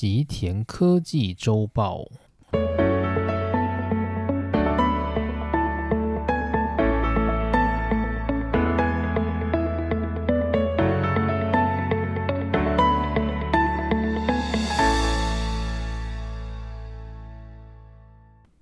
吉田科技周报。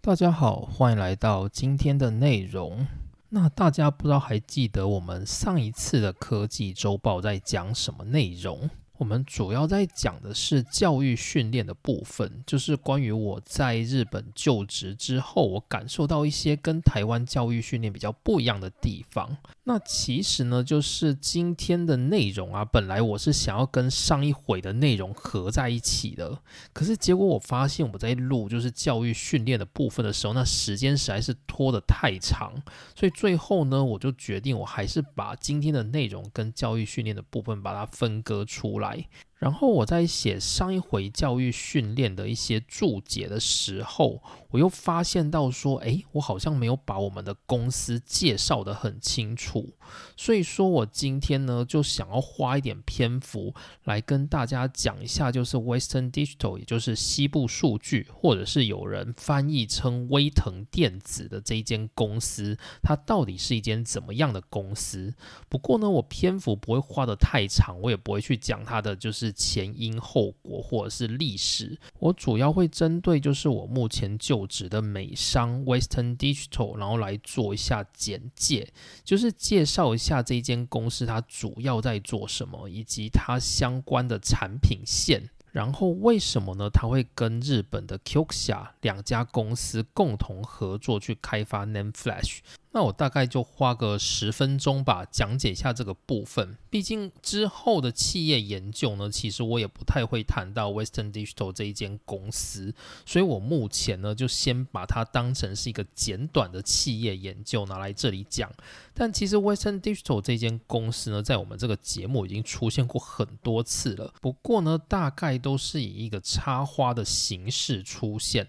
大家好，欢迎来到今天的内容。那大家不知道还记得我们上一次的科技周报在讲什么内容？我们主要在讲的是教育训练的部分，就是关于我在日本就职之后，我感受到一些跟台湾教育训练比较不一样的地方。那其实呢，就是今天的内容啊，本来我是想要跟上一回的内容合在一起的，可是结果我发现我在录就是教育训练的部分的时候，那时间实在是拖得太长，所以最后呢，我就决定我还是把今天的内容跟教育训练的部分把它分割出来。来。然后我在写上一回教育训练的一些注解的时候，我又发现到说，哎，我好像没有把我们的公司介绍的很清楚。所以说我今天呢，就想要花一点篇幅来跟大家讲一下，就是 Western Digital，也就是西部数据，或者是有人翻译称威腾电子的这一间公司，它到底是一间怎么样的公司？不过呢，我篇幅不会花的太长，我也不会去讲它的就是。前因后果或者是历史，我主要会针对就是我目前就职的美商 Western Digital，然后来做一下简介，就是介绍一下这间公司它主要在做什么，以及它相关的产品线。然后为什么呢？它会跟日本的 Qxia 两家公司共同合作去开发 Name Flash。那我大概就花个十分钟吧，讲解一下这个部分。毕竟之后的企业研究呢，其实我也不太会谈到 Western Digital 这一间公司，所以我目前呢就先把它当成是一个简短的企业研究拿来这里讲。但其实 Western Digital 这间公司呢，在我们这个节目已经出现过很多次了，不过呢，大概都是以一个插花的形式出现。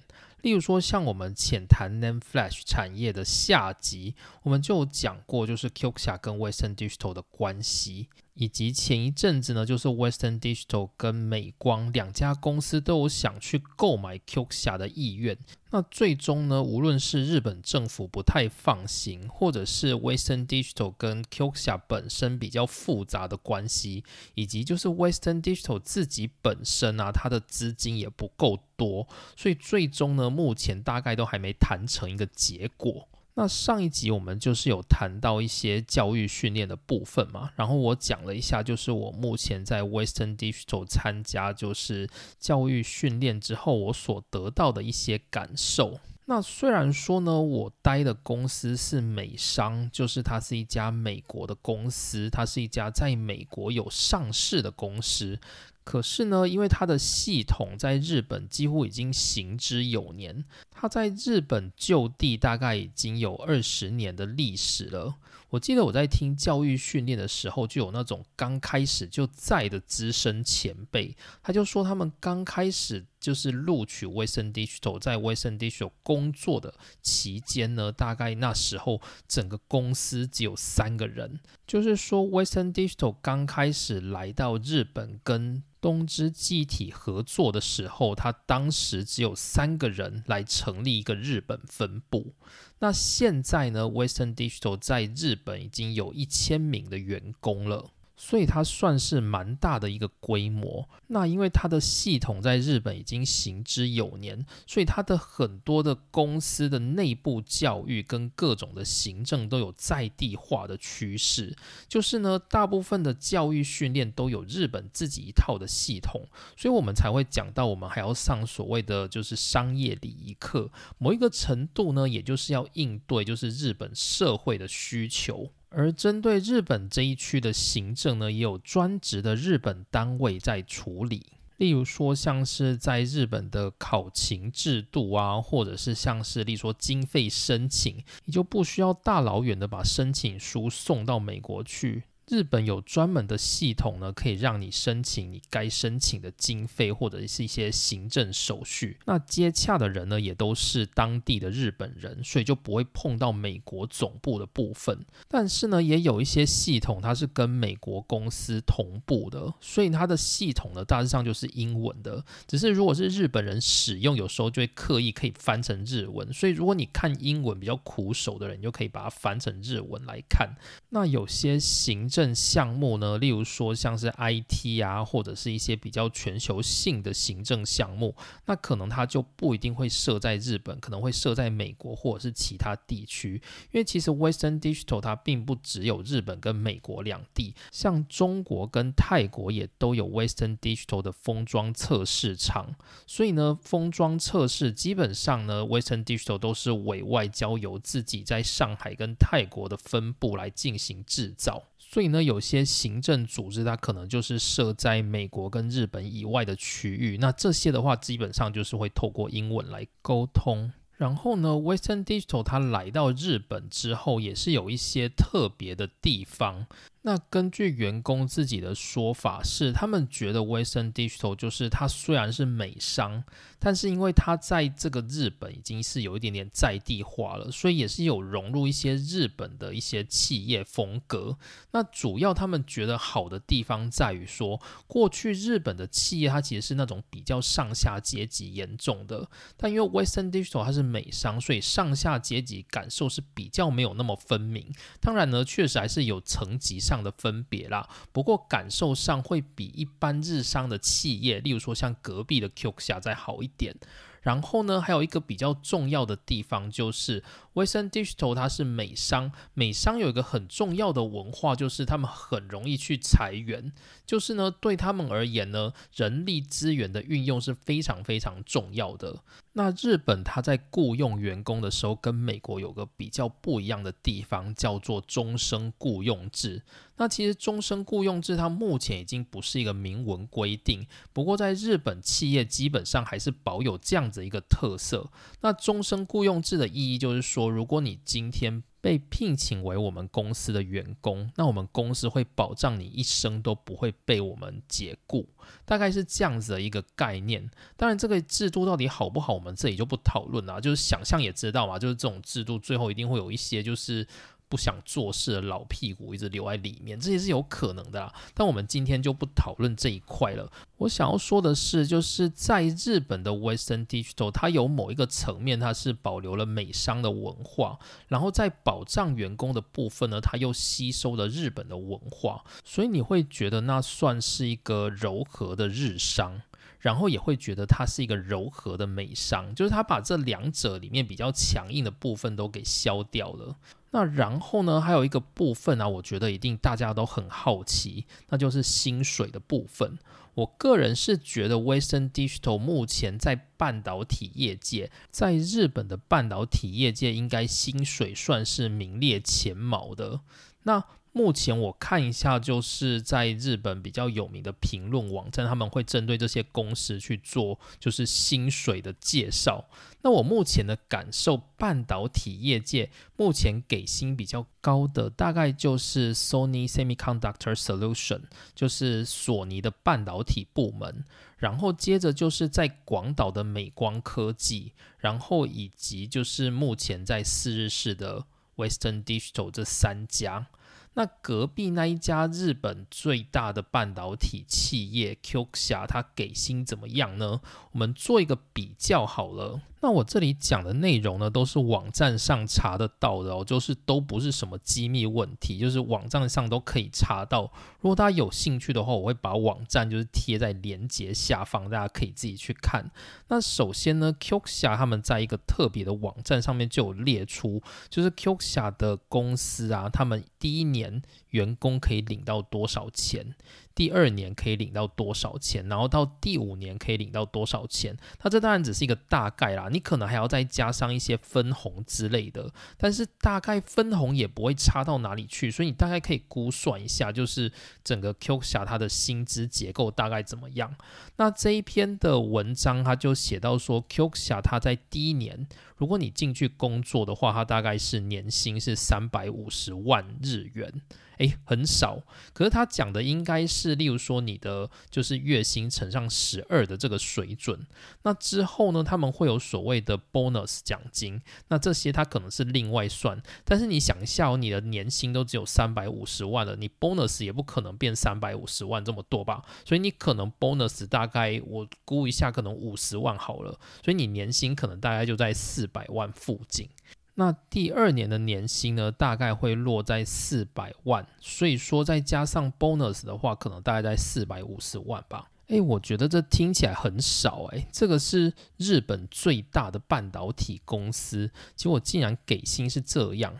例如说，像我们浅谈 Name Flash 产业的下集，我们就讲过，就是 Qxia 跟 Western Digital 的关系。以及前一阵子呢，就是 Western Digital 跟美光两家公司都有想去购买 Qxia 的意愿。那最终呢，无论是日本政府不太放心，或者是 Western Digital 跟 Qxia 本身比较复杂的关系，以及就是 Western Digital 自己本身啊，它的资金也不够多，所以最终呢，目前大概都还没谈成一个结果。那上一集我们就是有谈到一些教育训练的部分嘛，然后我讲了一下，就是我目前在 Western Digital 参加就是教育训练之后，我所得到的一些感受。那虽然说呢，我待的公司是美商，就是它是一家美国的公司，它是一家在美国有上市的公司。可是呢，因为它的系统在日本几乎已经行之有年，它在日本就地大概已经有二十年的历史了。我记得我在听教育训练的时候，就有那种刚开始就在的资深前辈，他就说他们刚开始就是录取 Western Digital，在 Western Digital 工作的期间呢，大概那时候整个公司只有三个人，就是说 Western Digital 刚开始来到日本跟东芝机体合作的时候，他当时只有三个人来成立一个日本分部。那现在呢，Western Digital 在日本已经有一千名的员工了。所以它算是蛮大的一个规模。那因为它的系统在日本已经行之有年，所以它的很多的公司的内部教育跟各种的行政都有在地化的趋势。就是呢，大部分的教育训练都有日本自己一套的系统，所以我们才会讲到我们还要上所谓的就是商业礼仪课。某一个程度呢，也就是要应对就是日本社会的需求。而针对日本这一区的行政呢，也有专职的日本单位在处理。例如说，像是在日本的考勤制度啊，或者是像是例如说经费申请，你就不需要大老远的把申请书送到美国去。日本有专门的系统呢，可以让你申请你该申请的经费或者是一些行政手续。那接洽的人呢，也都是当地的日本人，所以就不会碰到美国总部的部分。但是呢，也有一些系统它是跟美国公司同步的，所以它的系统呢大致上就是英文的。只是如果是日本人使用，有时候就会刻意可以翻成日文。所以如果你看英文比较苦手的人，你就可以把它翻成日文来看。那有些行政政项目呢，例如说像是 IT 啊，或者是一些比较全球性的行政项目，那可能它就不一定会设在日本，可能会设在美国或者是其他地区。因为其实 Western Digital 它并不只有日本跟美国两地，像中国跟泰国也都有 Western Digital 的封装测试场。所以呢，封装测试基本上呢，Western Digital 都是委外交由自己在上海跟泰国的分部来进行制造。所以呢，有些行政组织它可能就是设在美国跟日本以外的区域，那这些的话基本上就是会透过英文来沟通。然后呢，Western Digital 它来到日本之后，也是有一些特别的地方。那根据员工自己的说法，是他们觉得 Western Digital 就是它虽然是美商，但是因为它在这个日本已经是有一点点在地化了，所以也是有融入一些日本的一些企业风格。那主要他们觉得好的地方在于说，过去日本的企业它其实是那种比较上下阶级严重的，但因为 Western Digital 它是美商，所以上下阶级感受是比较没有那么分明。当然呢，确实还是有层级上。的分别啦，不过感受上会比一般日商的企业，例如说像隔壁的 Q 下再好一点。然后呢，还有一个比较重要的地方就是 Western Digital 它是美商，美商有一个很重要的文化，就是他们很容易去裁员，就是呢对他们而言呢，人力资源的运用是非常非常重要的。那日本它在雇佣员工的时候，跟美国有个比较不一样的地方，叫做终身雇佣制。那其实终身雇佣制它目前已经不是一个明文规定，不过在日本企业基本上还是保有这样子一个特色。那终身雇佣制的意义就是说，如果你今天被聘请为我们公司的员工，那我们公司会保障你一生都不会被我们解雇，大概是这样子的一个概念。当然，这个制度到底好不好，我们这里就不讨论了，就是想象也知道嘛，就是这种制度最后一定会有一些就是。不想做事的老屁股一直留在里面，这也是有可能的啦。但我们今天就不讨论这一块了。我想要说的是，就是在日本的 Western Digital，它有某一个层面，它是保留了美商的文化，然后在保障员工的部分呢，它又吸收了日本的文化，所以你会觉得那算是一个柔和的日商。然后也会觉得它是一个柔和的美商，就是它把这两者里面比较强硬的部分都给消掉了。那然后呢，还有一个部分啊，我觉得一定大家都很好奇，那就是薪水的部分。我个人是觉得 Western Digital 目前在半导体业界，在日本的半导体业界，应该薪水算是名列前茅的。那目前我看一下，就是在日本比较有名的评论网站，他们会针对这些公司去做就是薪水的介绍。那我目前的感受，半导体业界目前给薪比较高的，大概就是 Sony Semiconductor Solution，就是索尼的半导体部门。然后接着就是在广岛的美光科技，然后以及就是目前在四日市的 Western Digital 这三家。那隔壁那一家日本最大的半导体企业 Q 霞，它给薪怎么样呢？我们做一个比较好了。那我这里讲的内容呢，都是网站上查得到的哦，就是都不是什么机密问题，就是网站上都可以查到。如果大家有兴趣的话，我会把网站就是贴在连接下方，大家可以自己去看。那首先呢，QXIA 他们在一个特别的网站上面就有列出，就是 QXIA 的公司啊，他们第一年员工可以领到多少钱。第二年可以领到多少钱，然后到第五年可以领到多少钱？那这当然只是一个大概啦，你可能还要再加上一些分红之类的，但是大概分红也不会差到哪里去，所以你大概可以估算一下，就是整个 Q 侠它的薪资结构大概怎么样。那这一篇的文章他就写到说，Q 侠他在第一年，如果你进去工作的话，他大概是年薪是三百五十万日元。诶，很少。可是他讲的应该是，例如说你的就是月薪乘上十二的这个水准。那之后呢，他们会有所谓的 bonus 奖金，那这些他可能是另外算。但是你想一下，你的年薪都只有三百五十万了，你 bonus 也不可能变三百五十万这么多吧？所以你可能 bonus 大概我估一下，可能五十万好了。所以你年薪可能大概就在四百万附近。那第二年的年薪呢，大概会落在四百万，所以说再加上 bonus 的话，可能大概在四百五十万吧。诶，我觉得这听起来很少诶，这个是日本最大的半导体公司，结果竟然给薪是这样。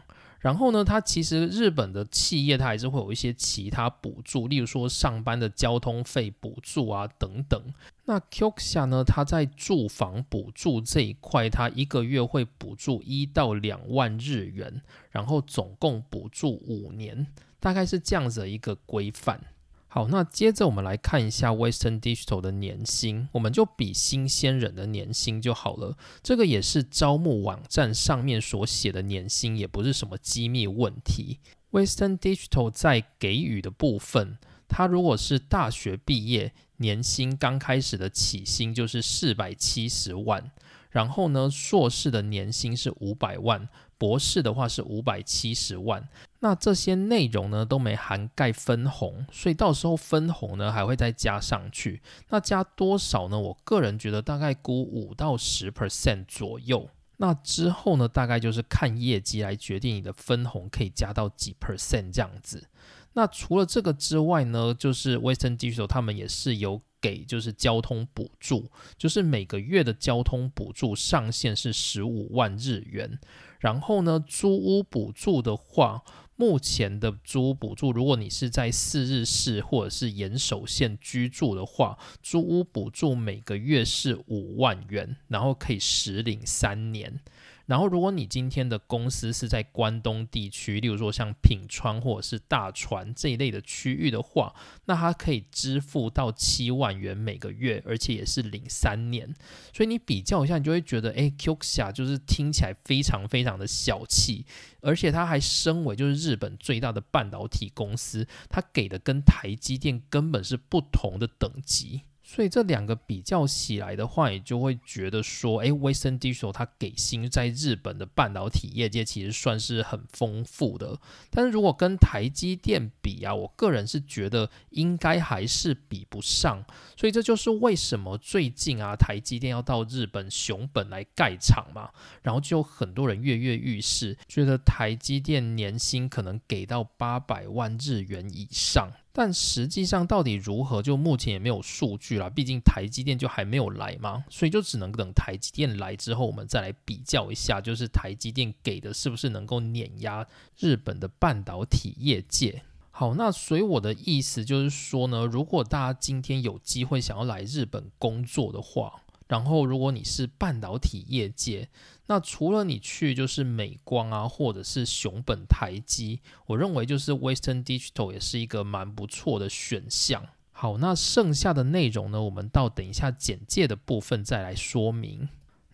然后呢，它其实日本的企业它还是会有一些其他补助，例如说上班的交通费补助啊等等。那 KOKSA 呢，它在住房补助这一块，它一个月会补助一到两万日元，然后总共补助五年，大概是这样子的一个规范。好，那接着我们来看一下 Western Digital 的年薪，我们就比新鲜人的年薪就好了。这个也是招募网站上面所写的年薪，也不是什么机密问题。Western Digital 在给予的部分，它如果是大学毕业，年薪刚开始的起薪就是四百七十万，然后呢，硕士的年薪是五百万。博士的话是五百七十万，那这些内容呢都没涵盖分红，所以到时候分红呢还会再加上去。那加多少呢？我个人觉得大概估五到十 percent 左右。那之后呢，大概就是看业绩来决定你的分红可以加到几 percent 这样子。那除了这个之外呢，就是 Western Digital 他们也是有给就是交通补助，就是每个月的交通补助上限是十五万日元。然后呢，租屋补助的话，目前的租屋补助，如果你是在四日市或者是岩手县居住的话，租屋补助每个月是五万元，然后可以实领三年。然后，如果你今天的公司是在关东地区，例如说像品川或者是大船这一类的区域的话，那它可以支付到七万元每个月，而且也是领三年。所以你比较一下，你就会觉得，哎，Qxia 就是听起来非常非常的小气，而且它还身为就是日本最大的半导体公司，它给的跟台积电根本是不同的等级。所以这两个比较起来的话，也就会觉得说，哎，Western Digital 它给薪在日本的半导体业界其实算是很丰富的。但是如果跟台积电比啊，我个人是觉得应该还是比不上。所以这就是为什么最近啊，台积电要到日本熊本来盖厂嘛，然后就很多人跃跃欲试，觉得台积电年薪可能给到八百万日元以上。但实际上到底如何，就目前也没有数据了。毕竟台积电就还没有来嘛，所以就只能等台积电来之后，我们再来比较一下，就是台积电给的是不是能够碾压日本的半导体业界。好，那所以我的意思就是说呢，如果大家今天有机会想要来日本工作的话，然后如果你是半导体业界，那除了你去就是美光啊，或者是熊本台积，我认为就是 Western Digital 也是一个蛮不错的选项。好，那剩下的内容呢，我们到等一下简介的部分再来说明。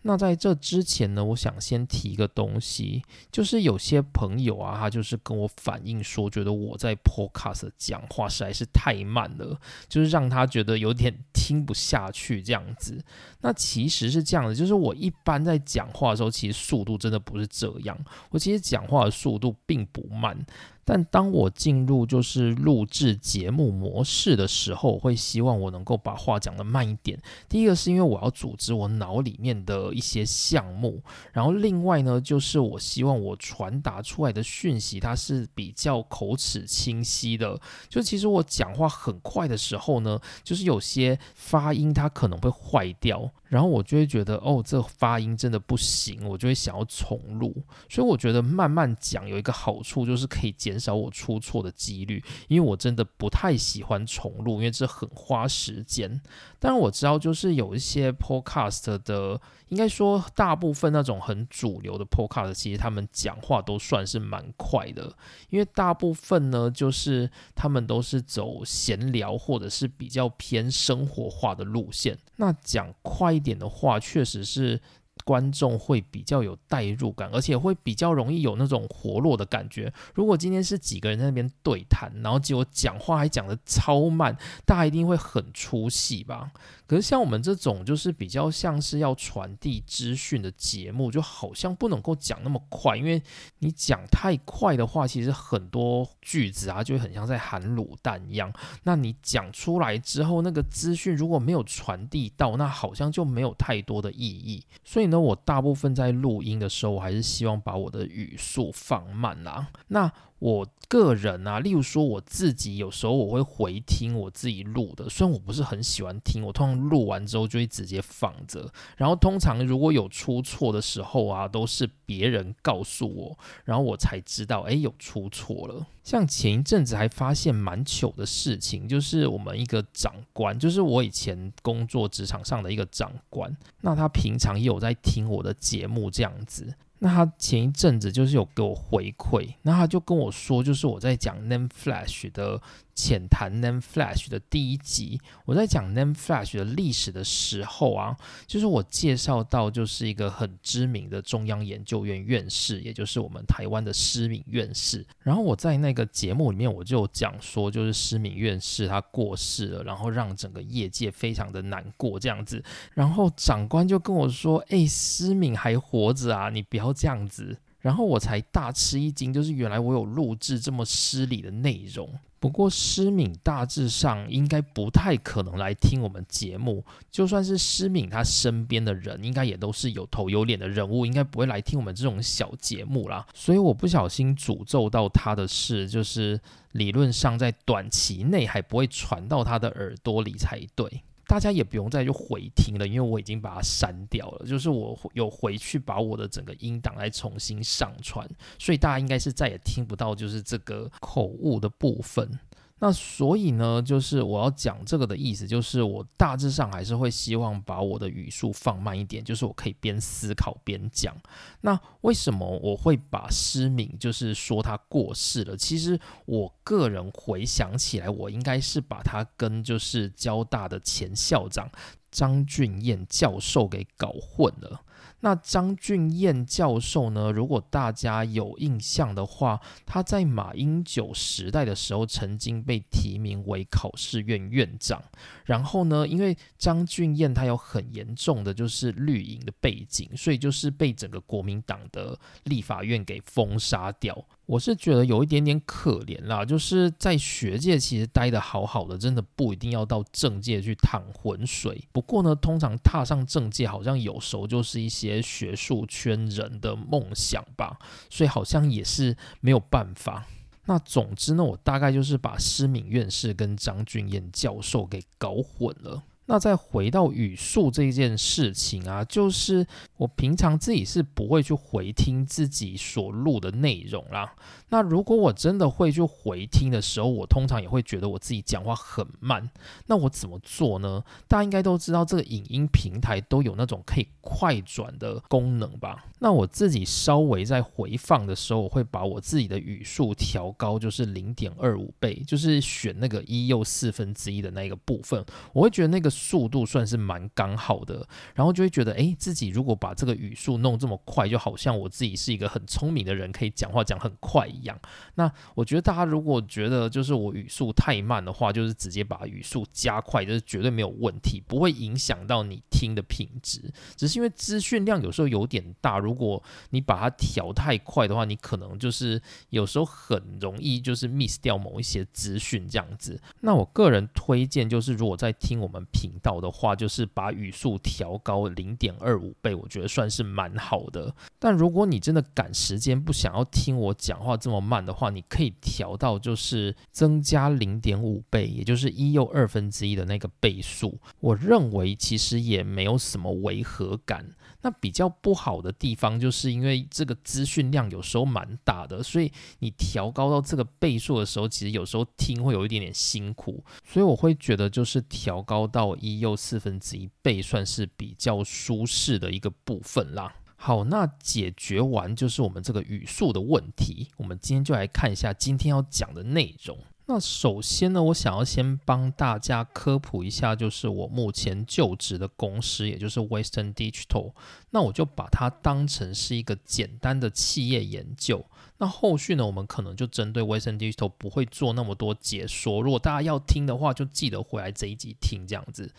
那在这之前呢，我想先提一个东西，就是有些朋友啊，他就是跟我反映说，觉得我在 Podcast 讲话实在是太慢了，就是让他觉得有点听不下去这样子。那其实是这样的，就是我一般在讲话的时候，其实速度真的不是这样，我其实讲话的速度并不慢。但当我进入就是录制节目模式的时候，会希望我能够把话讲得慢一点。第一个是因为我要组织我脑里面的一些项目，然后另外呢，就是我希望我传达出来的讯息它是比较口齿清晰的。就其实我讲话很快的时候呢，就是有些发音它可能会坏掉。然后我就会觉得，哦，这发音真的不行，我就会想要重录。所以我觉得慢慢讲有一个好处，就是可以减少我出错的几率。因为我真的不太喜欢重录，因为这很花时间。但是我知道，就是有一些 podcast 的。应该说，大部分那种很主流的 podcast，其实他们讲话都算是蛮快的，因为大部分呢，就是他们都是走闲聊或者是比较偏生活化的路线。那讲快点的话，确实是观众会比较有代入感，而且会比较容易有那种活络的感觉。如果今天是几个人在那边对谈，然后结果讲话还讲的超慢，大家一定会很出戏吧？可是像我们这种就是比较像是要传递资讯的节目，就好像不能够讲那么快，因为你讲太快的话，其实很多句子啊就会很像在含卤蛋一样。那你讲出来之后，那个资讯如果没有传递到，那好像就没有太多的意义。所以那，我大部分在录音的时候，我还是希望把我的语速放慢啦。那我个人啊，例如说我自己，有时候我会回听我自己录的，虽然我不是很喜欢听，我通常录完之后就会直接放着。然后通常如果有出错的时候啊，都是别人告诉我，然后我才知道，哎，有出错了。像前一阵子还发现蛮糗的事情，就是我们一个长官，就是我以前工作职场上的一个长官，那他平常也有在听我的节目这样子。那他前一阵子就是有给我回馈，那他就跟我说，就是我在讲 Name Flash 的。浅谈 Name Flash 的第一集，我在讲 Name Flash 的历史的时候啊，就是我介绍到就是一个很知名的中央研究院院士，也就是我们台湾的施敏院士。然后我在那个节目里面，我就讲说，就是施敏院士他过世了，然后让整个业界非常的难过这样子。然后长官就跟我说：“哎，施敏还活着啊，你不要这样子。”然后我才大吃一惊，就是原来我有录制这么失礼的内容。不过施敏大致上应该不太可能来听我们节目，就算是施敏他身边的人，应该也都是有头有脸的人物，应该不会来听我们这种小节目啦。所以我不小心诅咒到他的事，就是理论上在短期内还不会传到他的耳朵里才对。大家也不用再去回听了，因为我已经把它删掉了。就是我有回去把我的整个音档来重新上传，所以大家应该是再也听不到就是这个口误的部分。那所以呢，就是我要讲这个的意思，就是我大致上还是会希望把我的语速放慢一点，就是我可以边思考边讲。那为什么我会把失明，就是说他过世了？其实我个人回想起来，我应该是把他跟就是交大的前校长张俊彦教授给搞混了。那张俊彦教授呢？如果大家有印象的话，他在马英九时代的时候曾经被提名为考试院院长。然后呢，因为张俊彦他有很严重的就是绿营的背景，所以就是被整个国民党的立法院给封杀掉。我是觉得有一点点可怜啦，就是在学界其实待得好好的，真的不一定要到政界去趟浑水。不过呢，通常踏上政界，好像有时候就是一些学术圈人的梦想吧，所以好像也是没有办法。那总之呢，我大概就是把施敏院士跟张俊彦教授给搞混了。那再回到语速这件事情啊，就是我平常自己是不会去回听自己所录的内容啦。那如果我真的会去回听的时候，我通常也会觉得我自己讲话很慢。那我怎么做呢？大家应该都知道，这个影音平台都有那种可以快转的功能吧？那我自己稍微在回放的时候，我会把我自己的语速调高，就是零点二五倍，就是选那个一又四分之一的那个部分，我会觉得那个速度算是蛮刚好的。然后就会觉得，哎，自己如果把这个语速弄这么快，就好像我自己是一个很聪明的人，可以讲话讲很快。一样，那我觉得大家如果觉得就是我语速太慢的话，就是直接把语速加快，就是绝对没有问题，不会影响到你听的品质。只是因为资讯量有时候有点大，如果你把它调太快的话，你可能就是有时候很容易就是 miss 掉某一些资讯这样子。那我个人推荐就是，如果在听我们频道的话，就是把语速调高零点二五倍，我觉得算是蛮好的。但如果你真的赶时间不想要听我讲话，这么慢的话，你可以调到就是增加零点五倍，也就是一又二分之一的那个倍数。我认为其实也没有什么违和感。那比较不好的地方，就是因为这个资讯量有时候蛮大的，所以你调高到这个倍数的时候，其实有时候听会有一点点辛苦。所以我会觉得，就是调高到一又四分之一倍，算是比较舒适的一个部分啦。好，那解决完就是我们这个语速的问题。我们今天就来看一下今天要讲的内容。那首先呢，我想要先帮大家科普一下，就是我目前就职的公司，也就是 Western Digital。那我就把它当成是一个简单的企业研究。那后续呢，我们可能就针对 Western Digital 不会做那么多解说。如果大家要听的话，就记得回来这一集听这样子。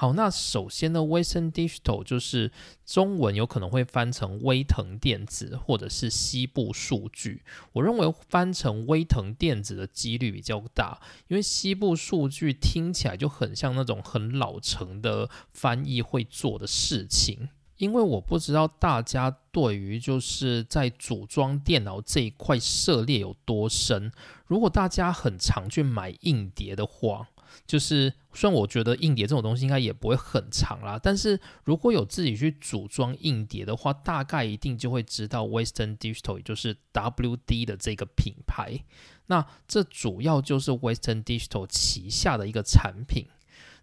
好，那首先呢，Western Digital 就是中文有可能会翻成威腾电子或者是西部数据。我认为翻成威腾电子的几率比较大，因为西部数据听起来就很像那种很老成的翻译会做的事情。因为我不知道大家对于就是在组装电脑这一块涉猎有多深。如果大家很常去买硬碟的话，就是虽然我觉得硬碟这种东西应该也不会很长啦，但是如果有自己去组装硬碟的话，大概一定就会知道 Western Digital，也就是 WD 的这个品牌。那这主要就是 Western Digital 旗下的一个产品。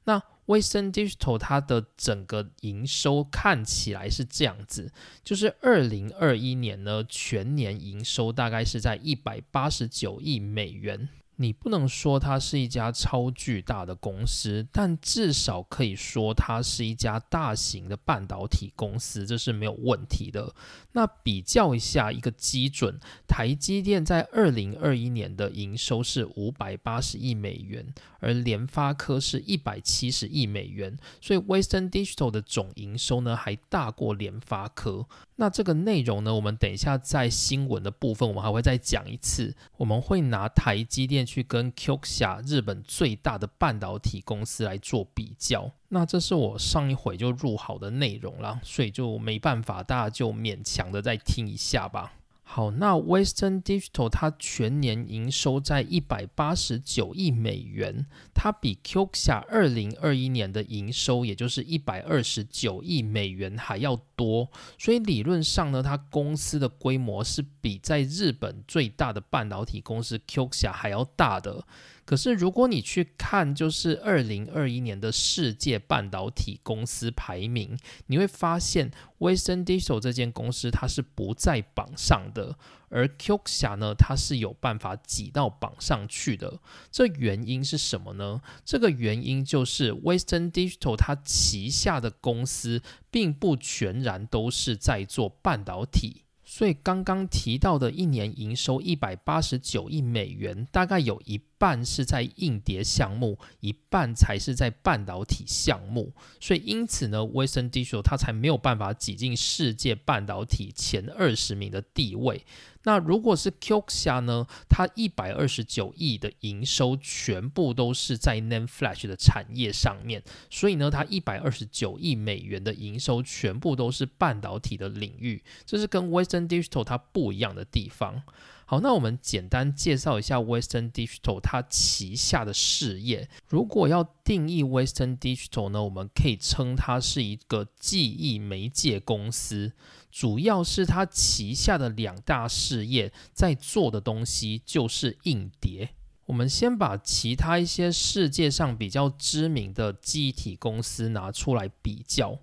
那 Western Digital 它的整个营收看起来是这样子，就是二零二一年呢全年营收大概是在一百八十九亿美元。你不能说它是一家超巨大的公司，但至少可以说它是一家大型的半导体公司，这是没有问题的。那比较一下一个基准，台积电在二零二一年的营收是五百八十亿美元，而联发科是一百七十亿美元，所以 Western Digital 的总营收呢还大过联发科。那这个内容呢，我们等一下在新闻的部分，我们还会再讲一次。我们会拿台积电去跟 Kioxia 日本最大的半导体公司来做比较。那这是我上一回就录好的内容啦，所以就没办法，大家就勉强的再听一下吧。好，那 Western Digital 它全年营收在一百八十九亿美元，它比 QXIA 二零二一年的营收，也就是一百二十九亿美元还要多，所以理论上呢，它公司的规模是比在日本最大的半导体公司 QXIA 还要大的。可是，如果你去看，就是二零二一年的世界半导体公司排名，你会发现 Western Digital 这间公司它是不在榜上的，而 Kioxia 呢，它是有办法挤到榜上去的。这原因是什么呢？这个原因就是 Western Digital 它旗下的公司并不全然都是在做半导体。所以刚刚提到的一年营收一百八十九亿美元，大概有一半是在硬碟项目，一半才是在半导体项目。所以因此呢，Western Digital 它才没有办法挤进世界半导体前二十名的地位。那如果是 Kioxia 呢？它一百二十九亿的营收全部都是在 NAND Flash 的产业上面，所以呢，它一百二十九亿美元的营收全部都是半导体的领域，这是跟 Western Digital 它不一样的地方。好，那我们简单介绍一下 Western Digital 它旗下的事业。如果要定义 Western Digital 呢，我们可以称它是一个记忆媒介公司。主要是它旗下的两大事业在做的东西就是硬碟。我们先把其他一些世界上比较知名的记忆体公司拿出来比较。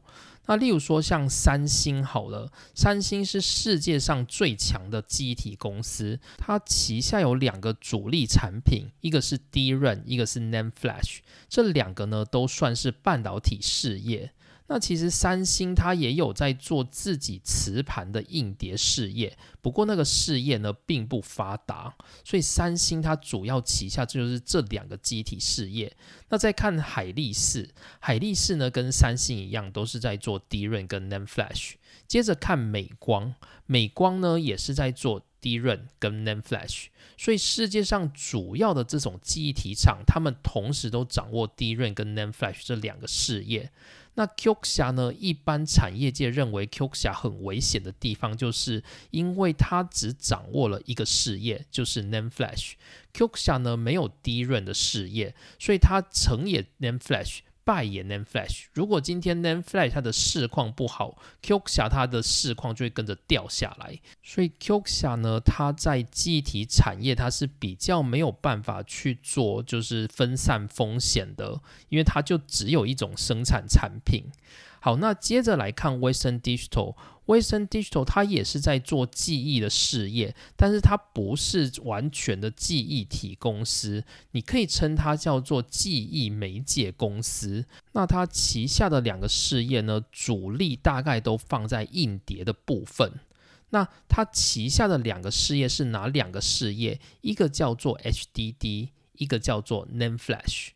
那例如说像三星好了，三星是世界上最强的机体公司，它旗下有两个主力产品，一个是 DRAM，一个是 NAND Flash，这两个呢都算是半导体事业。那其实三星它也有在做自己磁盘的硬碟事业，不过那个事业呢并不发达，所以三星它主要旗下就是这两个机体事业。那再看海力士，海力士呢跟三星一样都是在做 DRAM 跟 NAND Flash。接着看美光，美光呢也是在做 DRAM 跟 NAND Flash。所以世界上主要的这种记忆体厂，他们同时都掌握 DRAM 跟 NAND Flash 这两个事业。那 QXIA 呢？一般产业界认为 QXIA 很危险的地方，就是因为它只掌握了一个事业，就是 Name Flash。QXIA 呢没有第一任的事业，所以它成也 Name Flash。败也 Nan Flash，如果今天 Nan Flash 它的市况不好，Qxia 它的市况就会跟着掉下来。所以 Qxia 呢，它在记忆体产业它是比较没有办法去做，就是分散风险的，因为它就只有一种生产产品。好，那接着来看 Western Digital。Western Digital 它也是在做记忆的事业，但是它不是完全的记忆体公司，你可以称它叫做记忆媒介公司。那它旗下的两个事业呢，主力大概都放在硬碟的部分。那它旗下的两个事业是哪两个事业？一个叫做 HDD，一个叫做 NAND Flash。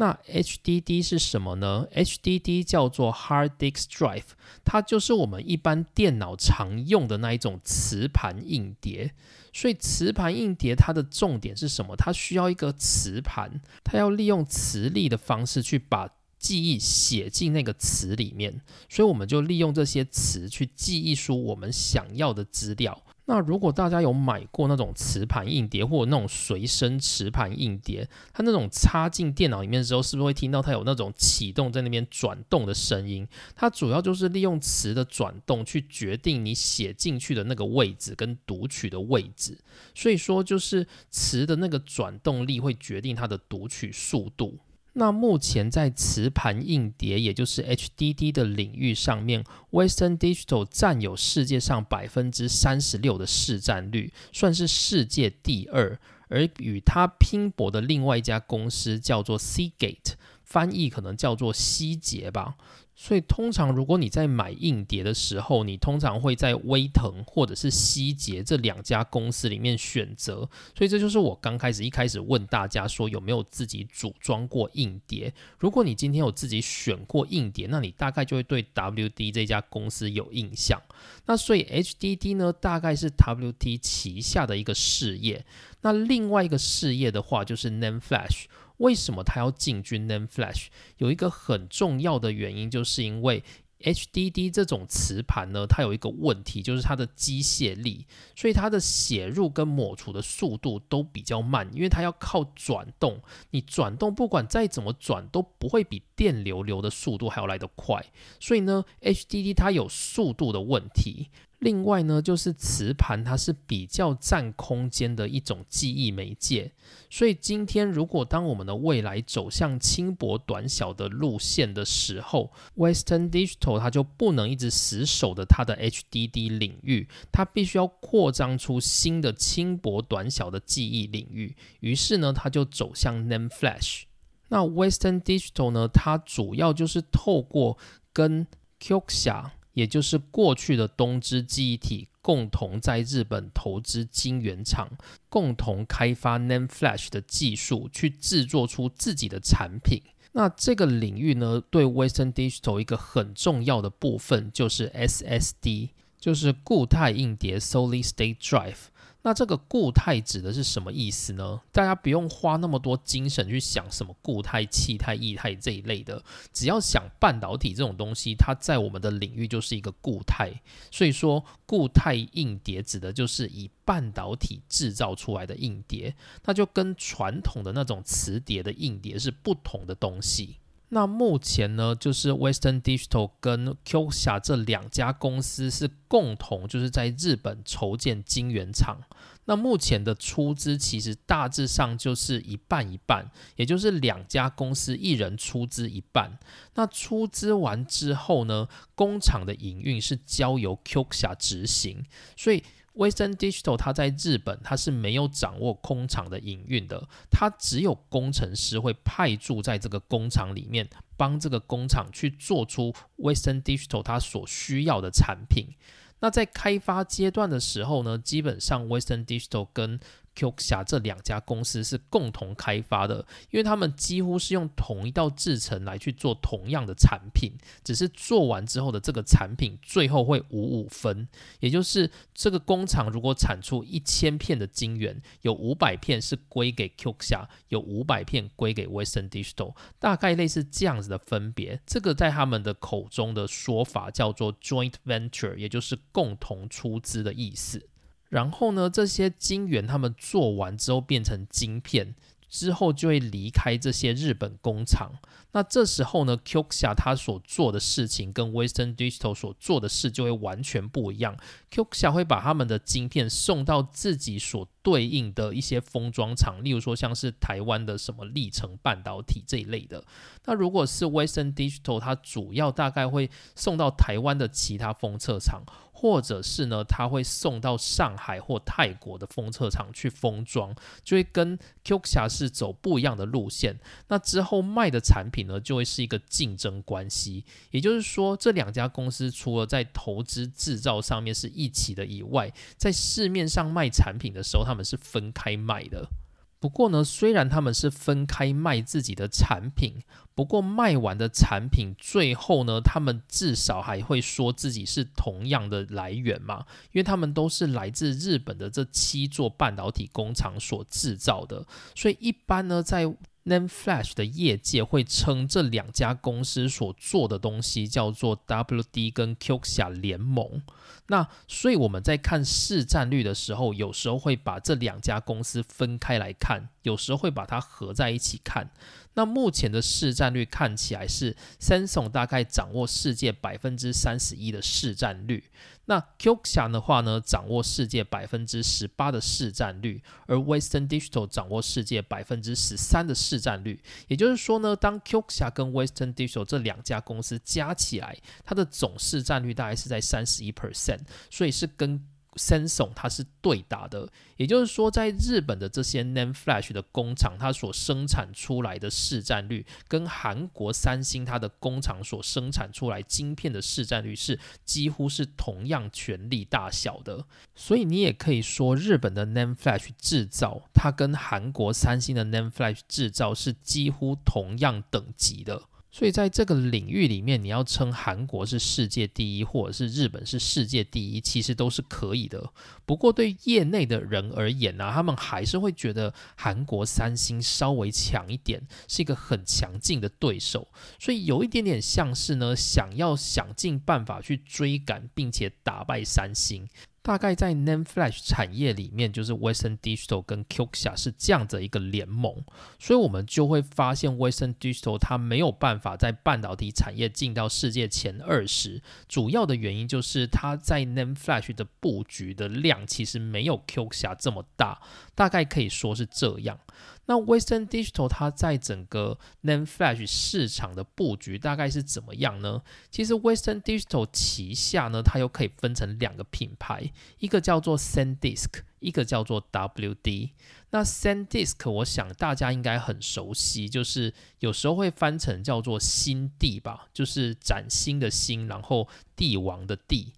那 HDD 是什么呢？HDD 叫做 Hard Disk Drive，它就是我们一般电脑常用的那一种磁盘硬碟。所以磁盘硬碟它的重点是什么？它需要一个磁盘，它要利用磁力的方式去把记忆写进那个词里面。所以我们就利用这些词去记忆出我们想要的资料。那如果大家有买过那种磁盘硬碟或者那种随身磁盘硬碟，它那种插进电脑里面的时候，是不是会听到它有那种启动在那边转动的声音？它主要就是利用磁的转动去决定你写进去的那个位置跟读取的位置，所以说就是磁的那个转动力会决定它的读取速度。那目前在磁盘硬碟，也就是 HDD 的领域上面，Western Digital 占有世界上百分之三十六的市占率，算是世界第二。而与它拼搏的另外一家公司叫做 Seagate，翻译可能叫做希捷吧。所以，通常如果你在买硬碟的时候，你通常会在威腾或者是希捷这两家公司里面选择。所以，这就是我刚开始一开始问大家说有没有自己组装过硬碟。如果你今天有自己选过硬碟，那你大概就会对 WD 这家公司有印象。那所以 HDD 呢，大概是 WT 旗下的一个事业。那另外一个事业的话，就是 NAND Flash。为什么它要进军 NAND Flash？有一个很重要的原因，就是因为 HDD 这种磁盘呢，它有一个问题，就是它的机械力，所以它的写入跟抹除的速度都比较慢，因为它要靠转动。你转动不管再怎么转，都不会比电流流的速度还要来得快。所以呢，HDD 它有速度的问题。另外呢，就是磁盘，它是比较占空间的一种记忆媒介。所以今天，如果当我们的未来走向轻薄短小的路线的时候，Western Digital 它就不能一直死守的它的 HDD 领域，它必须要扩张出新的轻薄短小的记忆领域。于是呢，它就走向 NAND Flash。那 Western Digital 呢，它主要就是透过跟 Qxia。也就是过去的东芝记忆体共同在日本投资晶圆厂，共同开发 NAND Flash 的技术，去制作出自己的产品。那这个领域呢，对 Western Digital 一个很重要的部分就是 SSD，就是固态硬碟 （Solid State Drive）。那这个固态指的是什么意思呢？大家不用花那么多精神去想什么固态、气态、液态这一类的，只要想半导体这种东西，它在我们的领域就是一个固态。所以说，固态硬碟指的就是以半导体制造出来的硬碟，那就跟传统的那种磁碟的硬碟是不同的东西。那目前呢，就是 Western Digital 跟 Qxia 这两家公司是共同就是在日本筹建晶圆厂。那目前的出资其实大致上就是一半一半，也就是两家公司一人出资一半。那出资完之后呢，工厂的营运是交由 Qxia 执行，所以。Western Digital，它在日本，它是没有掌握工厂的营运的，它只有工程师会派驻在这个工厂里面，帮这个工厂去做出 Western Digital 它所需要的产品。那在开发阶段的时候呢，基本上 Western Digital 跟 QXIA 这两家公司是共同开发的，因为他们几乎是用同一道制程来去做同样的产品，只是做完之后的这个产品最后会五五分，也就是这个工厂如果产出一千片的晶圆，有五百片是归给 QXIA，，有五百片归给 Western Digital，大概类似这样子的分别。这个在他们的口中的说法叫做 joint venture，也就是共同出资的意思。然后呢，这些晶圆他们做完之后变成晶片之后，就会离开这些日本工厂。那这时候呢，Qxia 他所做的事情跟 Western Digital 所做的事就会完全不一样。Qxia 会把他们的晶片送到自己所对应的一些封装厂，例如说像是台湾的什么历程半导体这一类的。那如果是 Western Digital，它主要大概会送到台湾的其他封测厂。或者是呢，它会送到上海或泰国的封测厂去封装，就会跟 Qxia 是走不一样的路线。那之后卖的产品呢，就会是一个竞争关系。也就是说，这两家公司除了在投资制造上面是一起的以外，在市面上卖产品的时候，他们是分开卖的。不过呢，虽然他们是分开卖自己的产品，不过卖完的产品最后呢，他们至少还会说自己是同样的来源嘛，因为他们都是来自日本的这七座半导体工厂所制造的，所以一般呢，在 NAND Flash 的业界会称这两家公司所做的东西叫做 WD 跟 Qxia 联盟。那所以我们在看市占率的时候，有时候会把这两家公司分开来看，有时候会把它合在一起看。那目前的市占率看起来是 Samsung 大概掌握世界百分之三十一的市占率。那 Qxia 的话呢，掌握世界百分之十八的市占率，而 Western Digital 掌握世界百分之十三的市占率。也就是说呢，当 Qxia 跟 Western Digital 这两家公司加起来，它的总市占率大概是在三十一 percent，所以是跟。Samsung 它是对打的，也就是说，在日本的这些 NAND Flash 的工厂，它所生产出来的市占率，跟韩国三星它的工厂所生产出来晶片的市占率是几乎是同样权力大小的。所以你也可以说，日本的 NAND Flash 制造，它跟韩国三星的 NAND Flash 制造是几乎同样等级的。所以在这个领域里面，你要称韩国是世界第一，或者是日本是世界第一，其实都是可以的。不过对业内的人而言呢，他们还是会觉得韩国三星稍微强一点，是一个很强劲的对手。所以有一点点像是呢，想要想尽办法去追赶，并且打败三星。大概在 NAND Flash 产业里面，就是 Western Digital 跟 Qxia 是这样的一个联盟，所以我们就会发现 Western Digital 它没有办法在半导体产业进到世界前二十，主要的原因就是它在 NAND Flash 的布局的量其实没有 Qxia 这么大，大概可以说是这样。那 Western Digital 它在整个 NAND Flash 市场的布局大概是怎么样呢？其实 Western Digital 旗下呢，它又可以分成两个品牌，一个叫做 SanDisk，一个叫做 WD。那 SanDisk 我想大家应该很熟悉，就是有时候会翻成叫做新地吧，就是崭新的新，然后帝王的帝。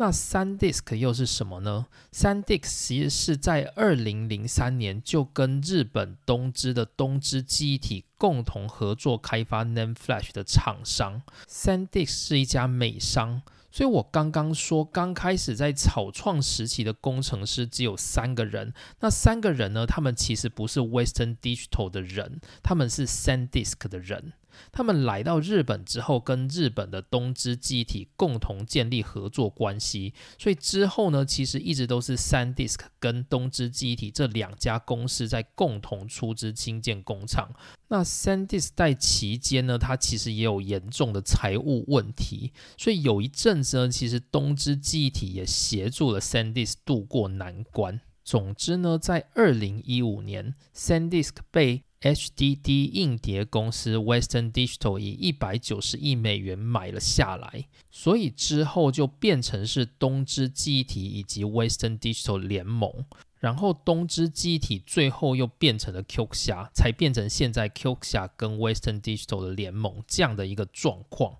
那 SanDisk 又是什么呢？SanDisk 其实是在二零零三年就跟日本东芝的东芝记忆体共同合作开发 NAND Flash 的厂商。SanDisk 是一家美商，所以我刚刚说刚开始在草创时期的工程师只有三个人。那三个人呢，他们其实不是 Western Digital 的人，他们是 SanDisk 的人。他们来到日本之后，跟日本的东芝记忆体共同建立合作关系，所以之后呢，其实一直都是 SanDisk 跟东芝记忆体这两家公司在共同出资兴建工厂。那 SanDisk 在期间呢，它其实也有严重的财务问题，所以有一阵子呢，其实东芝记忆体也协助了 SanDisk 渡过难关。总之呢，在二零一五年，SanDisk 被 HDD 硬碟公司 Western Digital 以一百九十亿美元买了下来，所以之后就变成是东芝机体以及 Western Digital 联盟，然后东芝机体最后又变成了 Qxia，才变成现在 Qxia 跟 Western Digital 的联盟这样的一个状况。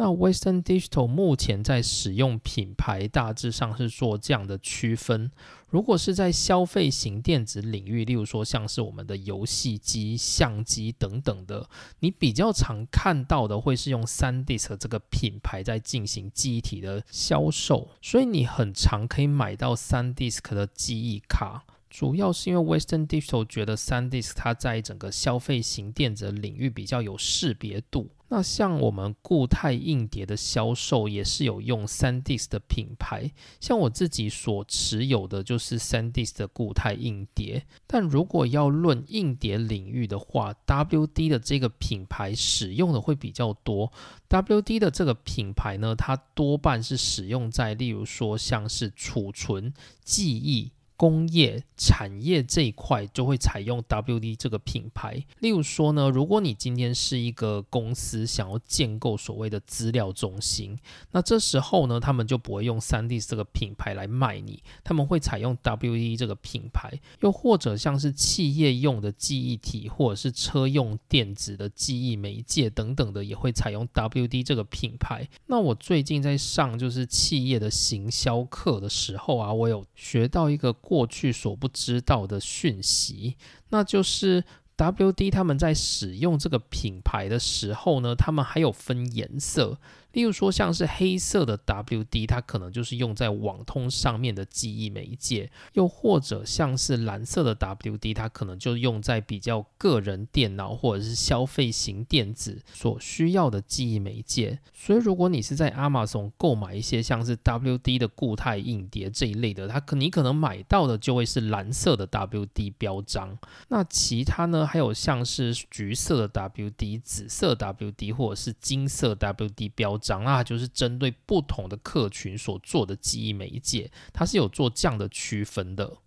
那 Western Digital 目前在使用品牌大致上是做这样的区分。如果是在消费型电子领域，例如说像是我们的游戏机、相机等等的，你比较常看到的会是用 SanDisk 这个品牌在进行记忆体的销售，所以你很常可以买到 SanDisk 的记忆卡。主要是因为 Western Digital 觉得 SanDisk 它在整个消费型电子领域比较有识别度。那像我们固态硬碟的销售也是有用 SanDisk 的品牌，像我自己所持有的就是 SanDisk 的固态硬碟。但如果要论硬碟领域的话，WD 的这个品牌使用的会比较多。WD 的这个品牌呢，它多半是使用在例如说像是储存、记忆。工业产业这一块就会采用 WD 这个品牌。例如说呢，如果你今天是一个公司想要建构所谓的资料中心，那这时候呢，他们就不会用 3D 这个品牌来卖你，他们会采用 WD 这个品牌。又或者像是企业用的记忆体，或者是车用电子的记忆媒介等等的，也会采用 WD 这个品牌。那我最近在上就是企业的行销课的时候啊，我有学到一个。过去所不知道的讯息，那就是 WD 他们在使用这个品牌的时候呢，他们还有分颜色。例如说，像是黑色的 WD，它可能就是用在网通上面的记忆媒介；又或者像是蓝色的 WD，它可能就用在比较个人电脑或者是消费型电子所需要的记忆媒介。所以，如果你是在 Amazon 购买一些像是 WD 的固态硬碟这一类的，它可你可能买到的就会是蓝色的 WD 标章。那其他呢，还有像是橘色的 WD、紫色 WD 或者是金色 WD 标。章啊，就是针对不同的客群所做的记忆媒介，它是有做这样的区分的。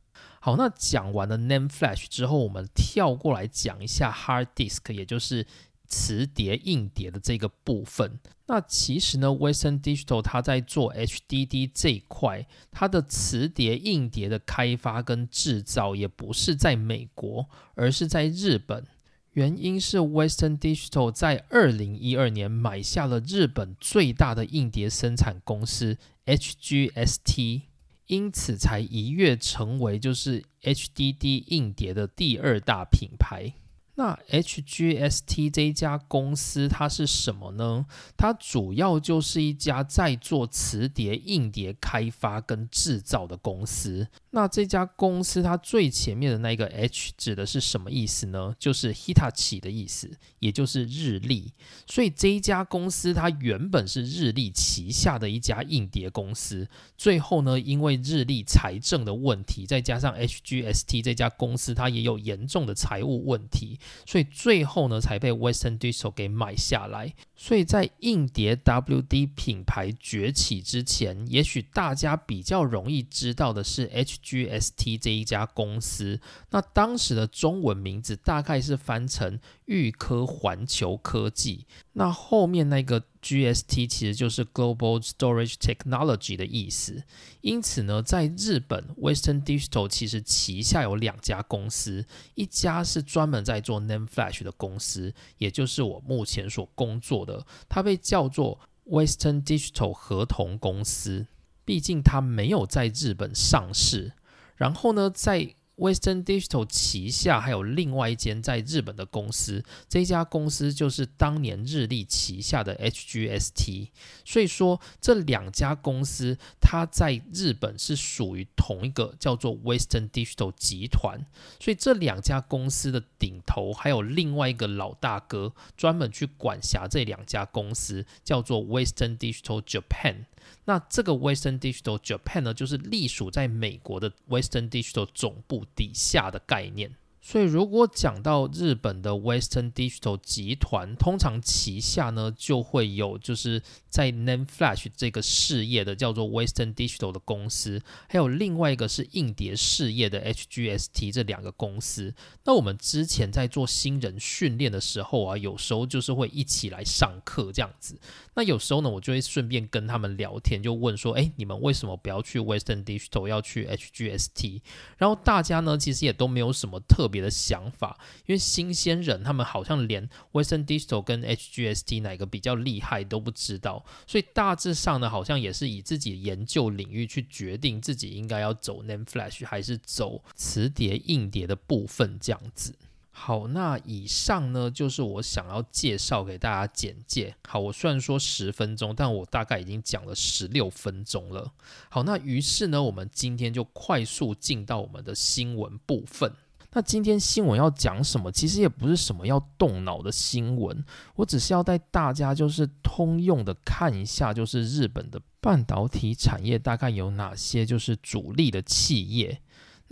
好，那讲完了 Name Flash 之后，我们跳过来讲一下 Hard Disk，也就是磁碟硬碟的这个部分。那其实呢，Western Digital 它在做 HDD 这一块，它的磁碟硬碟的开发跟制造也不是在美国，而是在日本。原因是 Western Digital 在二零一二年买下了日本最大的硬碟生产公司 HGST，因此才一跃成为就是 HDD 硬碟的第二大品牌。那 HGST 这家公司它是什么呢？它主要就是一家在做磁碟硬碟开发跟制造的公司。那这家公司它最前面的那个 H 指的是什么意思呢？就是 Hitachi 的意思，也就是日立。所以这一家公司它原本是日立旗下的一家硬碟公司，最后呢，因为日立财政的问题，再加上 HGST 这家公司它也有严重的财务问题。所以最后呢，才被 Western Digital 给买下来。所以在硬碟 WD 品牌崛起之前，也许大家比较容易知道的是 HGST 这一家公司。那当时的中文名字大概是翻成玉科环球科技。那后面那个。GST 其实就是 Global Storage Technology 的意思，因此呢，在日本 Western Digital 其实旗下有两家公司，一家是专门在做 Name Flash 的公司，也就是我目前所工作的，它被叫做 Western Digital 合同公司，毕竟它没有在日本上市。然后呢，在 Western Digital 旗下还有另外一间在日本的公司，这家公司就是当年日立旗下的 HGST。所以说，这两家公司它在日本是属于同一个叫做 Western Digital 集团。所以这两家公司的顶头还有另外一个老大哥，专门去管辖这两家公司，叫做 Western Digital Japan。那这个 Western Digital Japan 呢，就是隶属在美国的 Western Digital 总部底下的概念。所以，如果讲到日本的 Western Digital 集团，通常旗下呢就会有就是在 Name Flash 这个事业的叫做 Western Digital 的公司，还有另外一个是硬碟事业的 HGST 这两个公司。那我们之前在做新人训练的时候啊，有时候就是会一起来上课这样子。那有时候呢，我就会顺便跟他们聊天，就问说：“哎，你们为什么不要去 Western Digital，要去 HGST？” 然后大家呢，其实也都没有什么特。别的想法，因为新鲜人他们好像连 Western Digital 跟 HGST 哪个比较厉害都不知道，所以大致上呢，好像也是以自己研究领域去决定自己应该要走 Name Flash 还是走磁碟硬碟的部分这样子。好，那以上呢就是我想要介绍给大家简介。好，我虽然说十分钟，但我大概已经讲了十六分钟了。好，那于是呢，我们今天就快速进到我们的新闻部分。那今天新闻要讲什么？其实也不是什么要动脑的新闻，我只是要带大家就是通用的看一下，就是日本的半导体产业大概有哪些就是主力的企业。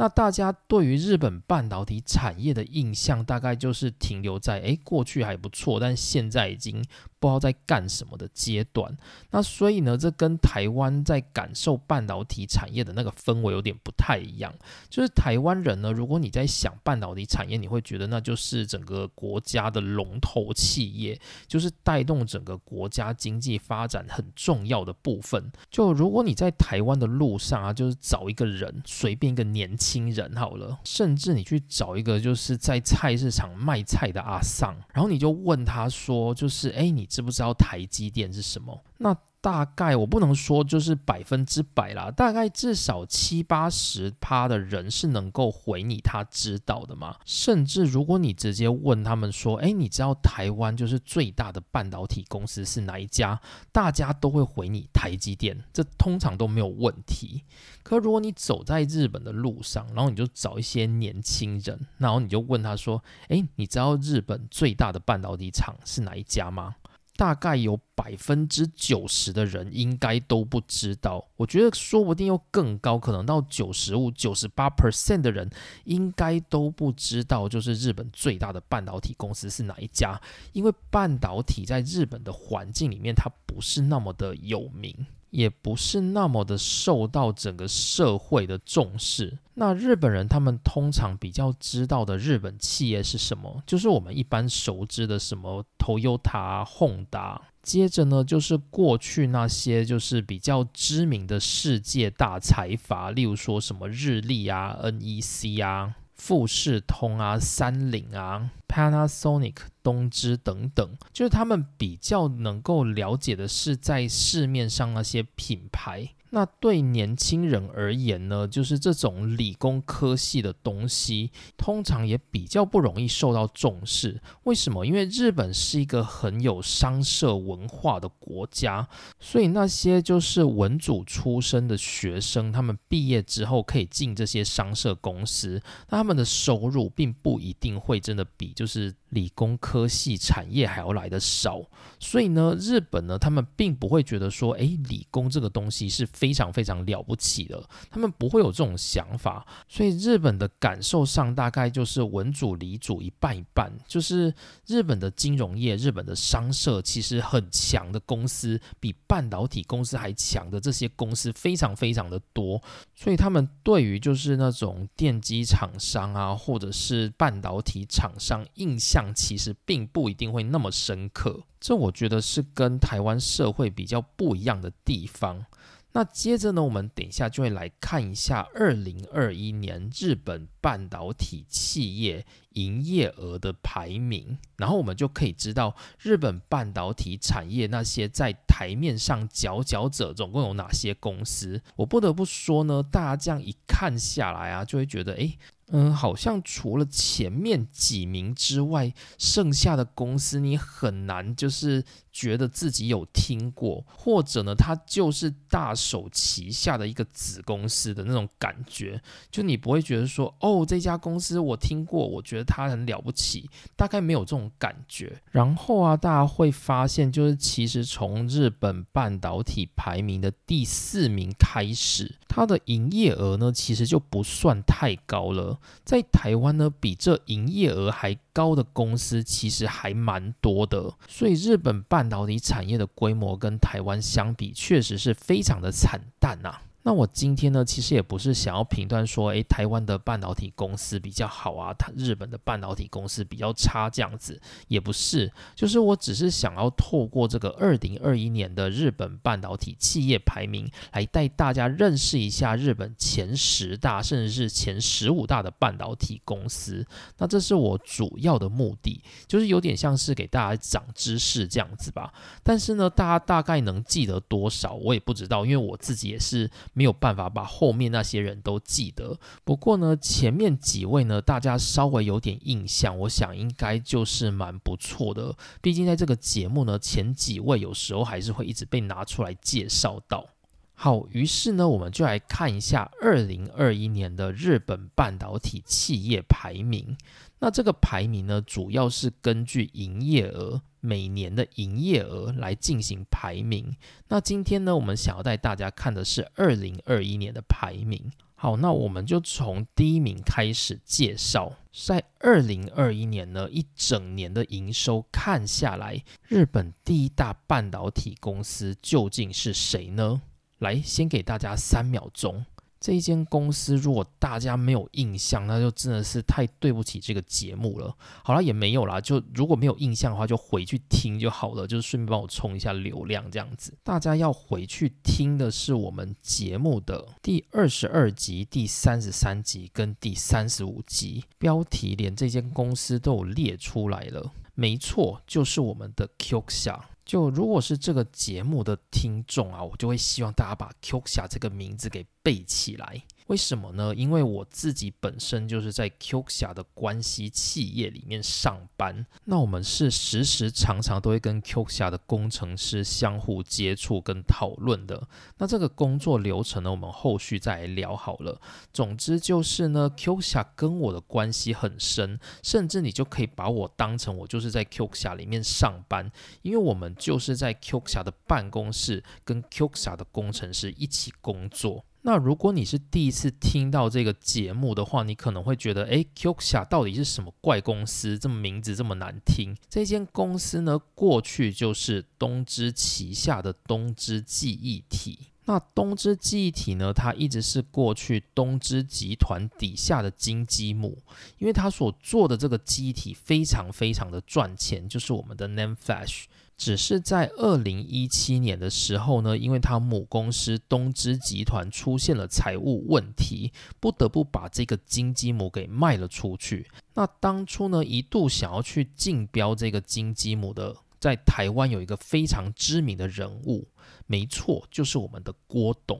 那大家对于日本半导体产业的印象，大概就是停留在诶过去还不错，但现在已经不知道在干什么的阶段。那所以呢，这跟台湾在感受半导体产业的那个氛围有点不太一样。就是台湾人呢，如果你在想半导体产业，你会觉得那就是整个国家的龙头企业，就是带动整个国家经济发展很重要的部分。就如果你在台湾的路上啊，就是找一个人，随便一个年轻人好了，甚至你去找一个就是在菜市场卖菜的阿桑，然后你就问他说，就是哎，你知不知道台积电是什么？那大概我不能说就是百分之百啦，大概至少七八十趴的人是能够回你他知道的嘛。甚至如果你直接问他们说，哎，你知道台湾就是最大的半导体公司是哪一家？大家都会回你台积电，这通常都没有问题。可如果你走在日本的路上，然后你就找一些年轻人，然后你就问他说，哎，你知道日本最大的半导体厂是哪一家吗？大概有百分之九十的人应该都不知道，我觉得说不定又更高，可能到九十五、九十八 percent 的人应该都不知道，就是日本最大的半导体公司是哪一家，因为半导体在日本的环境里面，它不是那么的有名。也不是那么的受到整个社会的重视。那日本人他们通常比较知道的日本企业是什么？就是我们一般熟知的什么 Toyota、Honda。接着呢，就是过去那些就是比较知名的世界大财阀，例如说什么日立啊、NEC 啊。富士通啊、三菱啊、Panasonic、东芝等等，就是他们比较能够了解的是在市面上那些品牌。那对年轻人而言呢，就是这种理工科系的东西，通常也比较不容易受到重视。为什么？因为日本是一个很有商社文化的国家，所以那些就是文组出身的学生，他们毕业之后可以进这些商社公司，那他们的收入并不一定会真的比就是理工科系产业还要来的少。所以呢，日本呢，他们并不会觉得说，诶，理工这个东西是。非常非常了不起的，他们不会有这种想法，所以日本的感受上大概就是文主理主一半一半，就是日本的金融业、日本的商社其实很强的公司，比半导体公司还强的这些公司非常非常的多，所以他们对于就是那种电机厂商啊，或者是半导体厂商印象其实并不一定会那么深刻，这我觉得是跟台湾社会比较不一样的地方。那接着呢，我们等一下就会来看一下二零二一年日本半导体企业营业额的排名，然后我们就可以知道日本半导体产业那些在台面上佼佼者总共有哪些公司。我不得不说呢，大家这样一看下来啊，就会觉得，诶。嗯，好像除了前面几名之外，剩下的公司你很难就是。觉得自己有听过，或者呢，它就是大手旗下的一个子公司的那种感觉，就你不会觉得说，哦，这家公司我听过，我觉得它很了不起，大概没有这种感觉。然后啊，大家会发现，就是其实从日本半导体排名的第四名开始，它的营业额呢，其实就不算太高了。在台湾呢，比这营业额还。高的公司其实还蛮多的，所以日本半导体产业的规模跟台湾相比，确实是非常的惨淡呐。那我今天呢，其实也不是想要评断说，诶，台湾的半导体公司比较好啊，它日本的半导体公司比较差这样子，也不是，就是我只是想要透过这个二零二一年的日本半导体企业排名，来带大家认识一下日本前十大甚至是前十五大的半导体公司。那这是我主要的目的，就是有点像是给大家长知识这样子吧。但是呢，大家大概能记得多少，我也不知道，因为我自己也是。没有办法把后面那些人都记得。不过呢，前面几位呢，大家稍微有点印象，我想应该就是蛮不错的。毕竟在这个节目呢，前几位有时候还是会一直被拿出来介绍到。好，于是呢，我们就来看一下二零二一年的日本半导体企业排名。那这个排名呢，主要是根据营业额每年的营业额来进行排名。那今天呢，我们想要带大家看的是二零二一年的排名。好，那我们就从第一名开始介绍。在二零二一年呢，一整年的营收看下来，日本第一大半导体公司究竟是谁呢？来，先给大家三秒钟。这一间公司，如果大家没有印象，那就真的是太对不起这个节目了。好了，也没有啦，就如果没有印象的话，就回去听就好了，就是顺便帮我冲一下流量这样子。大家要回去听的是我们节目的第二十二集、第三十三集跟第三十五集，标题连这间公司都有列出来了。没错，就是我们的 Q 下。就如果是这个节目的听众啊，我就会希望大家把 Q 下这个名字给背起来。为什么呢？因为我自己本身就是在 Q 下的关系企业里面上班，那我们是时时常常都会跟 Q 下的工程师相互接触跟讨论的。那这个工作流程呢，我们后续再来聊好了。总之就是呢，Q 下跟我的关系很深，甚至你就可以把我当成我就是在 Q 下里面上班，因为我们就是在 Q 下的办公室跟 Q 下的工程师一起工作。那如果你是第一次听到这个节目的话，你可能会觉得，哎，Qxia 到底是什么怪公司？这么名字这么难听。这间公司呢，过去就是东芝旗下的东芝记忆体。那东芝记忆体呢，它一直是过去东芝集团底下的金鸡母，因为它所做的这个机体非常非常的赚钱，就是我们的 NAND Flash。只是在二零一七年的时候呢，因为他母公司东芝集团出现了财务问题，不得不把这个金鸡母给卖了出去。那当初呢，一度想要去竞标这个金鸡母的，在台湾有一个非常知名的人物，没错，就是我们的郭董。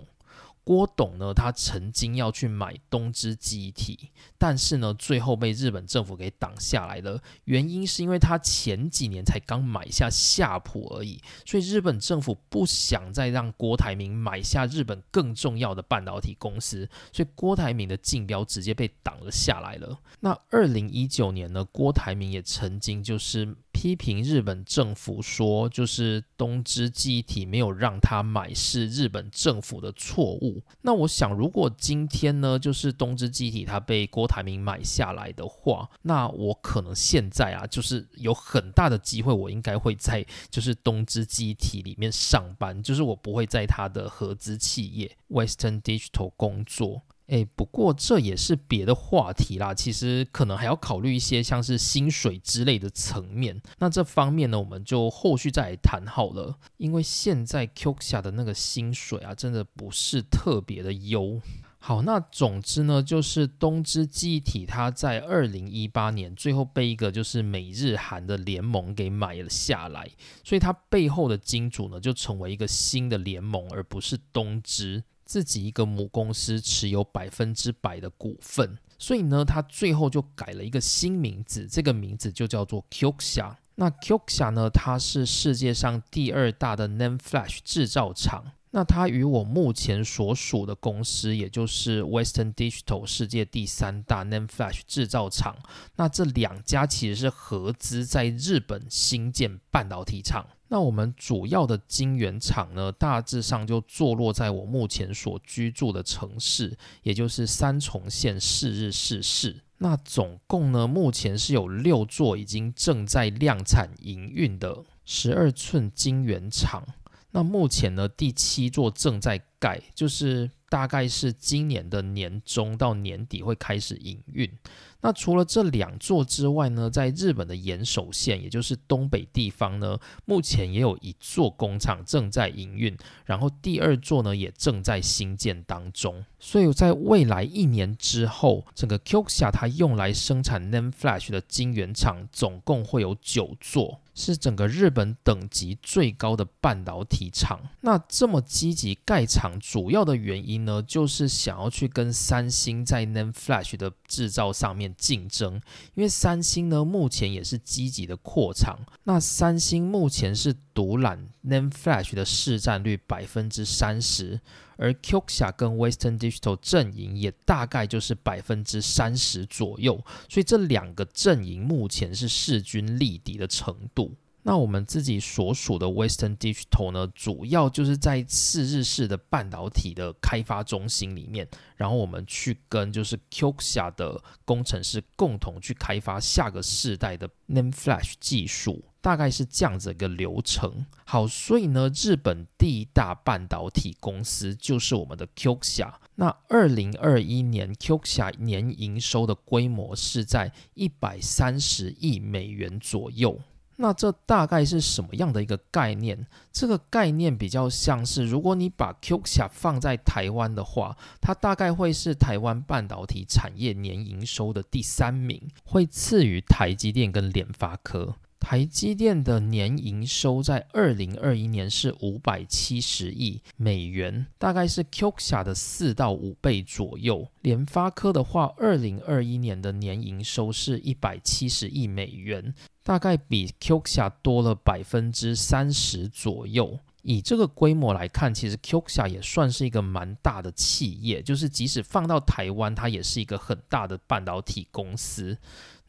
郭董呢，他曾经要去买东芝记忆体，但是呢，最后被日本政府给挡下来了。原因是因为他前几年才刚买下夏普而已，所以日本政府不想再让郭台铭买下日本更重要的半导体公司，所以郭台铭的竞标直接被挡了下来了。那二零一九年呢，郭台铭也曾经就是批评日本政府说，就是东芝记忆体没有让他买是日本政府的错误。那我想，如果今天呢，就是东芝机体它被郭台铭买下来的话，那我可能现在啊，就是有很大的机会，我应该会在就是东芝机体里面上班，就是我不会在它的合资企业 Western Digital 工作。哎，不过这也是别的话题啦。其实可能还要考虑一些像是薪水之类的层面。那这方面呢，我们就后续再来谈好了。因为现在 Q 下的那个薪水啊，真的不是特别的优。好，那总之呢，就是东芝记忆体它在二零一八年最后被一个就是美日韩的联盟给买了下来，所以它背后的金主呢，就成为一个新的联盟，而不是东芝。自己一个母公司持有百分之百的股份，所以呢，他最后就改了一个新名字，这个名字就叫做 Qxia。那 Qxia 呢，它是世界上第二大的 NAND Flash 制造厂。那它与我目前所属的公司，也就是 Western Digital 世界第三大 NAND Flash 制造厂，那这两家其实是合资在日本新建半导体厂。那我们主要的晶圆厂呢，大致上就坐落在我目前所居住的城市，也就是三重县四日市市。那总共呢，目前是有六座已经正在量产营运的十二寸晶圆厂。那目前呢，第七座正在盖，就是大概是今年的年中到年底会开始营运。那除了这两座之外呢，在日本的岩手县，也就是东北地方呢，目前也有一座工厂正在营运，然后第二座呢也正在新建当中。所以在未来一年之后，整个 Qxia 它用来生产 NAND Flash 的晶圆厂总共会有九座，是整个日本等级最高的半导体厂。那这么积极盖厂，主要的原因呢，就是想要去跟三星在 NAND Flash 的制造上面。竞争，因为三星呢目前也是积极的扩厂，那三星目前是独揽 NAND Flash 的市占率百分之三十，而 Qxia 跟 Western Digital 阵营也大概就是百分之三十左右，所以这两个阵营目前是势均力敌的程度。那我们自己所属的 Western Digital 呢，主要就是在次日式的半导体的开发中心里面，然后我们去跟就是 Kioxia 的工程师共同去开发下个世代的 NAND Flash 技术，大概是这样子一个流程。好，所以呢，日本第一大半导体公司就是我们的 Qxia。那二零二一年 Qxia 年营收的规模是在一百三十亿美元左右。那这大概是什么样的一个概念？这个概念比较像是，如果你把 Qxia 放在台湾的话，它大概会是台湾半导体产业年营收的第三名，会次于台积电跟联发科。台积电的年营收在二零二一年是五百七十亿美元，大概是 Kioxia 的四到五倍左右。联发科的话，二零二一年的年营收是一百七十亿美元，大概比 Kioxia 多了百分之三十左右。以这个规模来看，其实 Kioxia 也算是一个蛮大的企业，就是即使放到台湾，它也是一个很大的半导体公司。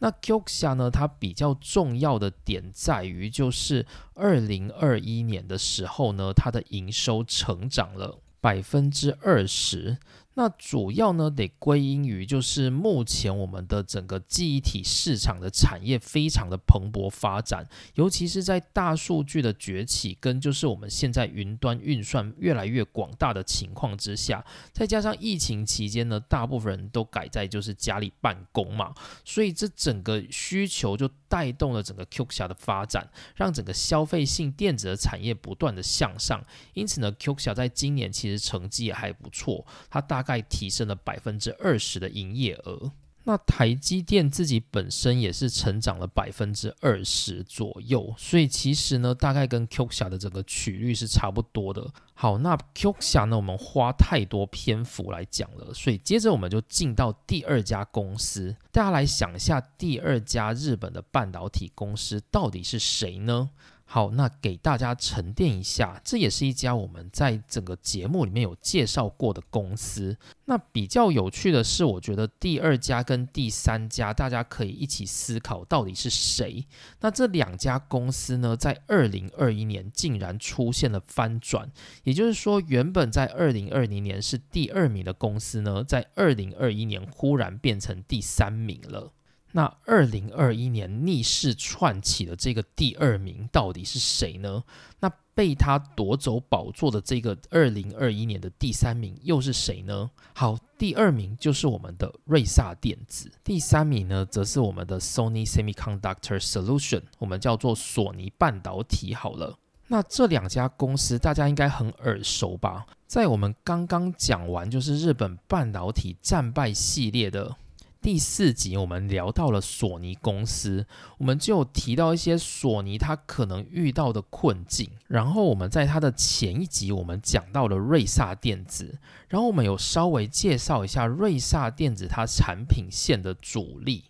那 k o x i a 呢？它比较重要的点在于，就是二零二一年的时候呢，它的营收成长了百分之二十。那主要呢，得归因于就是目前我们的整个记忆体市场的产业非常的蓬勃发展，尤其是在大数据的崛起跟就是我们现在云端运算越来越广大的情况之下，再加上疫情期间呢，大部分人都改在就是家里办公嘛，所以这整个需求就带动了整个 QXIA 的发展，让整个消费性电子的产业不断的向上。因此呢 QXIA 在今年其实成绩也还不错，它大。大概提升了百分之二十的营业额。那台积电自己本身也是成长了百分之二十左右，所以其实呢，大概跟 Qxia 的整个曲率是差不多的。好，那 Qxia 呢，我们花太多篇幅来讲了，所以接着我们就进到第二家公司。大家来想一下，第二家日本的半导体公司到底是谁呢？好，那给大家沉淀一下，这也是一家我们在整个节目里面有介绍过的公司。那比较有趣的是，我觉得第二家跟第三家，大家可以一起思考到底是谁。那这两家公司呢，在二零二一年竟然出现了翻转，也就是说，原本在二零二零年是第二名的公司呢，在二零二一年忽然变成第三名了。那二零二一年逆势串起的这个第二名到底是谁呢？那被他夺走宝座的这个二零二一年的第三名又是谁呢？好，第二名就是我们的瑞萨电子，第三名呢则是我们的 Sony Semiconductor Solution，我们叫做索尼半导体。好了，那这两家公司大家应该很耳熟吧？在我们刚刚讲完就是日本半导体战败系列的。第四集我们聊到了索尼公司，我们就提到一些索尼它可能遇到的困境。然后我们在它的前一集我们讲到了瑞萨电子，然后我们有稍微介绍一下瑞萨电子它产品线的主力，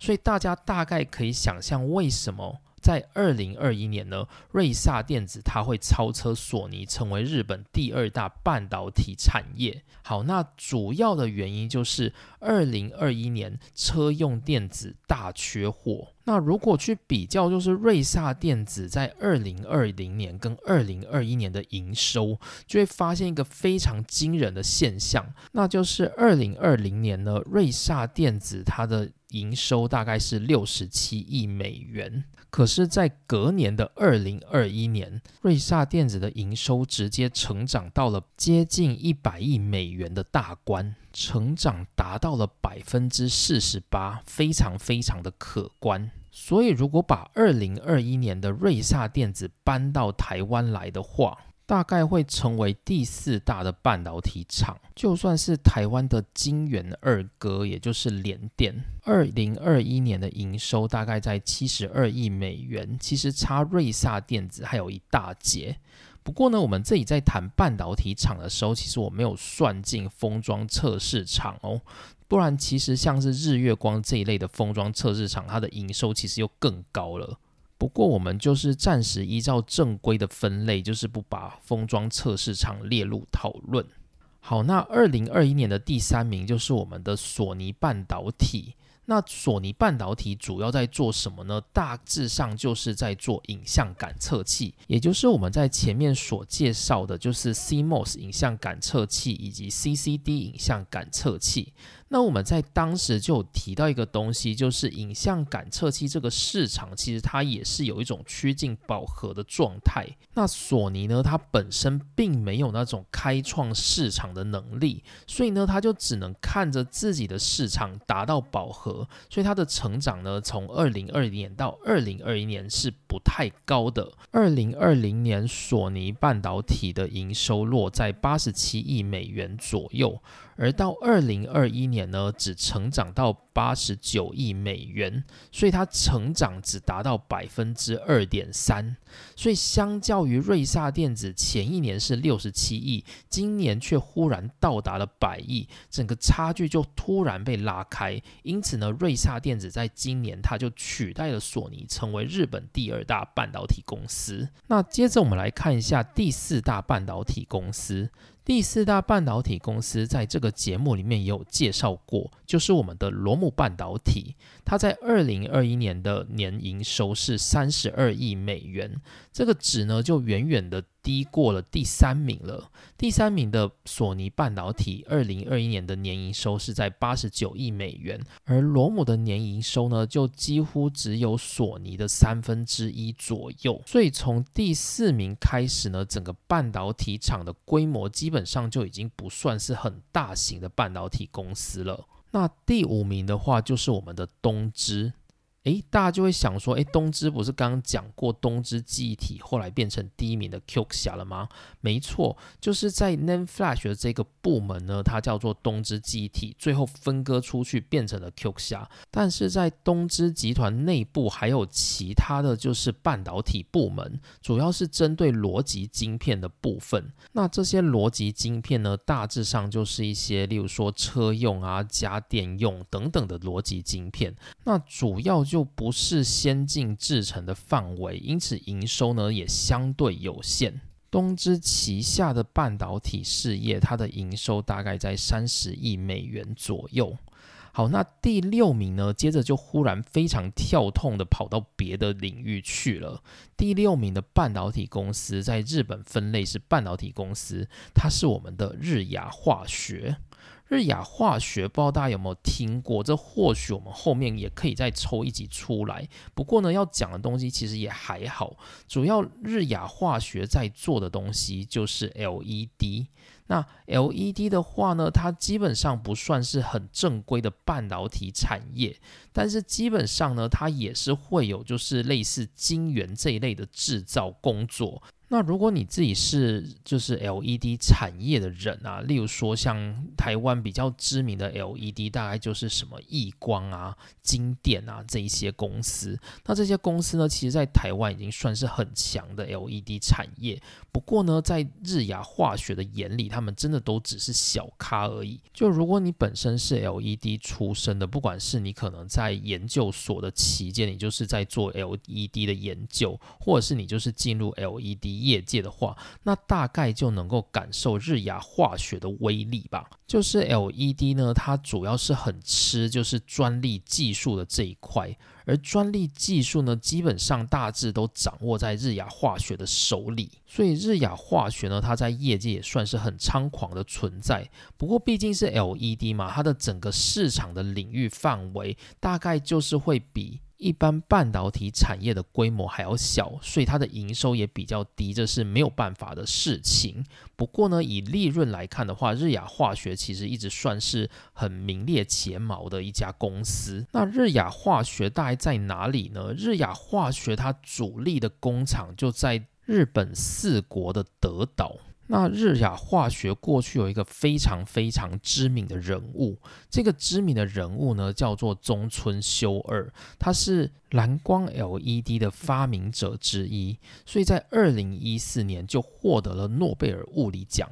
所以大家大概可以想象为什么。在二零二一年呢，瑞萨电子它会超车索尼，成为日本第二大半导体产业。好，那主要的原因就是二零二一年车用电子大缺货。那如果去比较，就是瑞萨电子在二零二零年跟二零二一年的营收，就会发现一个非常惊人的现象，那就是二零二零年呢，瑞萨电子它的营收大概是六十七亿美元。可是，在隔年的二零二一年，瑞萨电子的营收直接成长到了接近一百亿美元的大关，成长达到了百分之四十八，非常非常的可观。所以，如果把二零二一年的瑞萨电子搬到台湾来的话，大概会成为第四大的半导体厂，就算是台湾的金元二哥，也就是联电，二零二一年的营收大概在七十二亿美元，其实差瑞萨电子还有一大截。不过呢，我们这里在谈半导体厂的时候，其实我没有算进封装测试厂哦，不然其实像是日月光这一类的封装测试厂，它的营收其实又更高了。不过我们就是暂时依照正规的分类，就是不把封装测试厂列入讨论。好，那二零二一年的第三名就是我们的索尼半导体。那索尼半导体主要在做什么呢？大致上就是在做影像感测器，也就是我们在前面所介绍的，就是 CMOS 影像感测器以及 CCD 影像感测器。那我们在当时就有提到一个东西，就是影像感测器这个市场，其实它也是有一种趋近饱和的状态。那索尼呢，它本身并没有那种开创市场的能力，所以呢，它就只能看着自己的市场达到饱和，所以它的成长呢，从二零二零年到二零二一年是不太高的。二零二零年，索尼半导体的营收落在八十七亿美元左右。而到二零二一年呢，只成长到八十九亿美元，所以它成长只达到百分之二点三。所以相较于瑞萨电子前一年是六十七亿，今年却忽然到达了百亿，整个差距就突然被拉开。因此呢，瑞萨电子在今年它就取代了索尼，成为日本第二大半导体公司。那接着我们来看一下第四大半导体公司。第四大半导体公司在这个节目里面也有介绍过，就是我们的罗姆半导体。它在二零二一年的年营收是三十二亿美元，这个值呢就远远的。低过了第三名了。第三名的索尼半导体，二零二一年的年营收是在八十九亿美元，而罗姆的年营收呢，就几乎只有索尼的三分之一左右。所以从第四名开始呢，整个半导体厂的规模基本上就已经不算是很大型的半导体公司了。那第五名的话，就是我们的东芝。诶，大家就会想说，诶，东芝不是刚刚讲过东芝记忆体后来变成第一名的 Q 侠了吗？没错，就是在 NAND Flash 的这个部门呢，它叫做东芝记忆体，最后分割出去变成了 Q 侠。但是在东芝集团内部还有其他的就是半导体部门，主要是针对逻辑晶片的部分。那这些逻辑晶片呢，大致上就是一些例如说车用啊、家电用等等的逻辑晶片。那主要就就不是先进制程的范围，因此营收呢也相对有限。东芝旗下的半导体事业，它的营收大概在三十亿美元左右。好，那第六名呢，接着就忽然非常跳痛的跑到别的领域去了。第六名的半导体公司在日本分类是半导体公司，它是我们的日亚化学。日亚化学，不知道大家有没有听过？这或许我们后面也可以再抽一集出来。不过呢，要讲的东西其实也还好。主要日亚化学在做的东西就是 LED。那 LED 的话呢，它基本上不算是很正规的半导体产业，但是基本上呢，它也是会有就是类似晶圆这一类的制造工作。那如果你自己是就是 LED 产业的人啊，例如说像台湾比较知名的 LED，大概就是什么亿光啊、金电啊这一些公司。那这些公司呢，其实在台湾已经算是很强的 LED 产业。不过呢，在日亚化学的眼里，他们真的都只是小咖而已。就如果你本身是 LED 出身的，不管是你可能在研究所的期间，你就是在做 LED 的研究，或者是你就是进入 LED。业界的话，那大概就能够感受日亚化学的威力吧。就是 LED 呢，它主要是很吃就是专利技术的这一块，而专利技术呢，基本上大致都掌握在日亚化学的手里。所以日亚化学呢，它在业界也算是很猖狂的存在。不过毕竟是 LED 嘛，它的整个市场的领域范围大概就是会比。一般半导体产业的规模还要小，所以它的营收也比较低，这是没有办法的事情。不过呢，以利润来看的话，日亚化学其实一直算是很名列前茅的一家公司。那日亚化学大概在哪里呢？日亚化学它主力的工厂就在日本四国的德岛。那日亚化学过去有一个非常非常知名的人物，这个知名的人物呢叫做中村修二，他是蓝光 LED 的发明者之一，所以在二零一四年就获得了诺贝尔物理奖。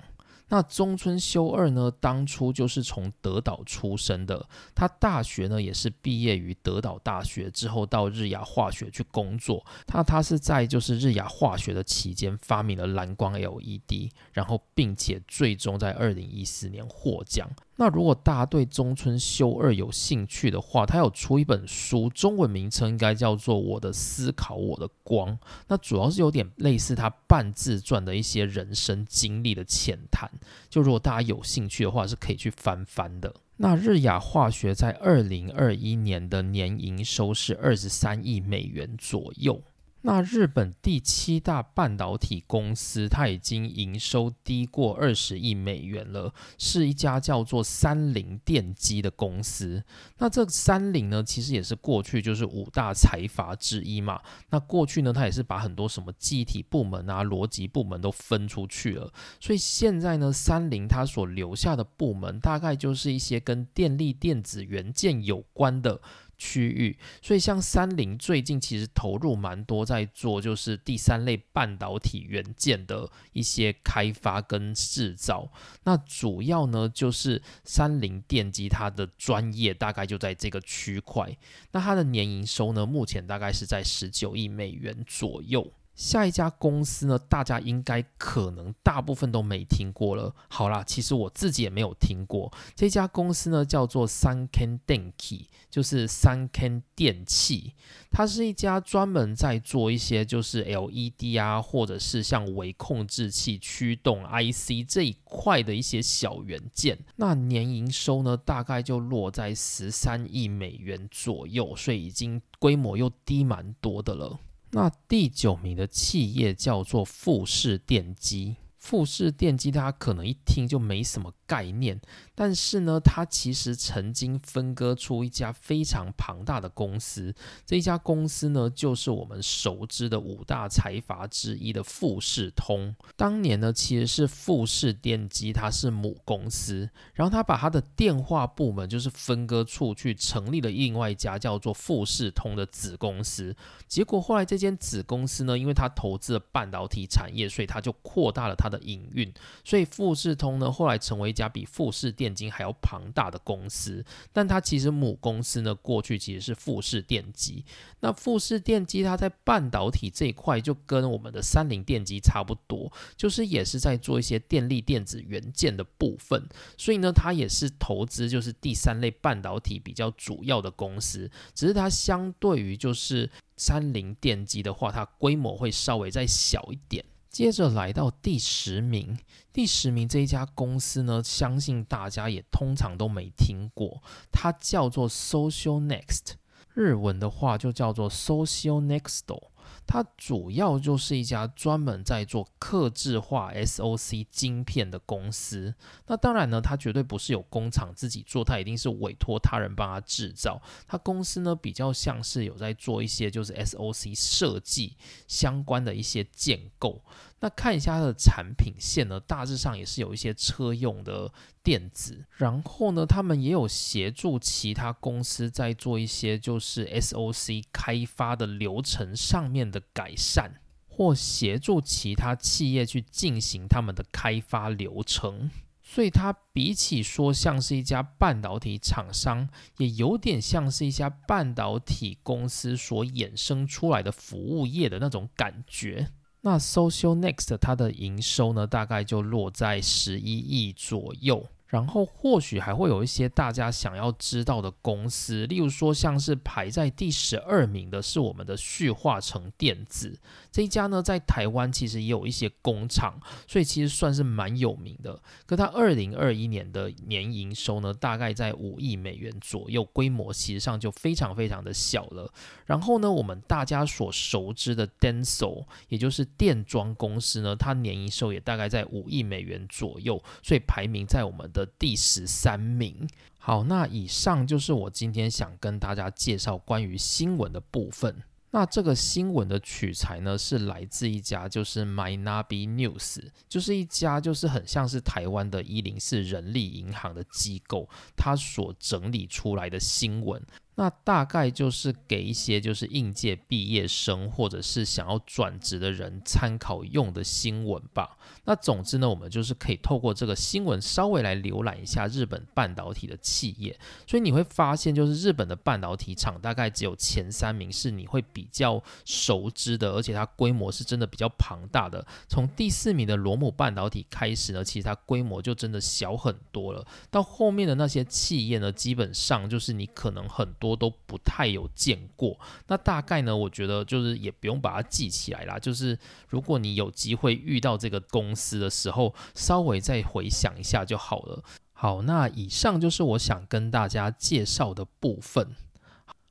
那中村修二呢，当初就是从德岛出生的，他大学呢也是毕业于德岛大学之后到日亚化学去工作。他他是在就是日亚化学的期间发明了蓝光 LED，然后并且最终在二零一四年获奖。那如果大家对中村修二有兴趣的话，他有出一本书，中文名称应该叫做《我的思考，我的光》。那主要是有点类似他半自传的一些人生经历的浅谈。就如果大家有兴趣的话，是可以去翻翻的。那日亚化学在二零二一年的年营收是二十三亿美元左右。那日本第七大半导体公司，它已经营收低过二十亿美元了，是一家叫做三菱电机的公司。那这三菱呢，其实也是过去就是五大财阀之一嘛。那过去呢，它也是把很多什么记忆体部门啊、逻辑部门都分出去了。所以现在呢，三菱它所留下的部门，大概就是一些跟电力电子元件有关的。区域，所以像三菱最近其实投入蛮多在做，就是第三类半导体元件的一些开发跟制造。那主要呢就是三菱电机，它的专业大概就在这个区块。那它的年营收呢，目前大概是在十九亿美元左右。下一家公司呢，大家应该可能大部分都没听过了。好啦，其实我自己也没有听过这家公司呢，叫做三 Ken Denki，就是三 Ken 电器。它是一家专门在做一些就是 LED 啊，或者是像微控制器、驱动 IC 这一块的一些小元件。那年营收呢，大概就落在十三亿美元左右，所以已经规模又低蛮多的了。那第九名的企业叫做富士电机。富士电机，大家可能一听就没什么概念。但是呢，它其实曾经分割出一家非常庞大的公司，这一家公司呢，就是我们熟知的五大财阀之一的富士通。当年呢，其实是富士电机，它是母公司，然后他把他的电话部门就是分割出去，成立了另外一家叫做富士通的子公司。结果后来这间子公司呢，因为它投资了半导体产业，所以它就扩大了它的营运，所以富士通呢，后来成为一家比富士电机还要庞大的公司，但它其实母公司呢，过去其实是富士电机。那富士电机它在半导体这一块就跟我们的三菱电机差不多，就是也是在做一些电力电子元件的部分。所以呢，它也是投资就是第三类半导体比较主要的公司，只是它相对于就是三菱电机的话，它规模会稍微再小一点。接着来到第十名，第十名这一家公司呢，相信大家也通常都没听过，它叫做 Social Next，日文的话就叫做 Social Nexto。它主要就是一家专门在做刻制化 SOC 晶片的公司。那当然呢，它绝对不是有工厂自己做，它一定是委托他人帮他制造。它公司呢比较像是有在做一些就是 SOC 设计相关的一些建构。那看一下它的产品线呢，大致上也是有一些车用的电子，然后呢，他们也有协助其他公司在做一些就是 SOC 开发的流程上面的改善，或协助其他企业去进行他们的开发流程。所以它比起说像是一家半导体厂商，也有点像是一家半导体公司所衍生出来的服务业的那种感觉。那 Social Next 它的营收呢，大概就落在十一亿左右。然后或许还会有一些大家想要知道的公司，例如说像是排在第十二名的是我们的旭化成电子这一家呢，在台湾其实也有一些工厂，所以其实算是蛮有名的。可它二零二一年的年营收呢，大概在五亿美元左右，规模其实上就非常非常的小了。然后呢，我们大家所熟知的 Denso，也就是电装公司呢，它年营收也大概在五亿美元左右，所以排名在我们的。第十三名。好，那以上就是我今天想跟大家介绍关于新闻的部分。那这个新闻的取材呢，是来自一家就是 MyNabi News，就是一家就是很像是台湾的一零四人力银行的机构，它所整理出来的新闻。那大概就是给一些就是应届毕业生或者是想要转职的人参考用的新闻吧。那总之呢，我们就是可以透过这个新闻稍微来浏览一下日本半导体的企业。所以你会发现，就是日本的半导体厂大概只有前三名是你会比较熟知的，而且它规模是真的比较庞大的。从第四名的罗姆半导体开始呢，其实它规模就真的小很多了。到后面的那些企业呢，基本上就是你可能很。多都不太有见过，那大概呢？我觉得就是也不用把它记起来啦。就是如果你有机会遇到这个公司的时候，稍微再回想一下就好了。好，那以上就是我想跟大家介绍的部分。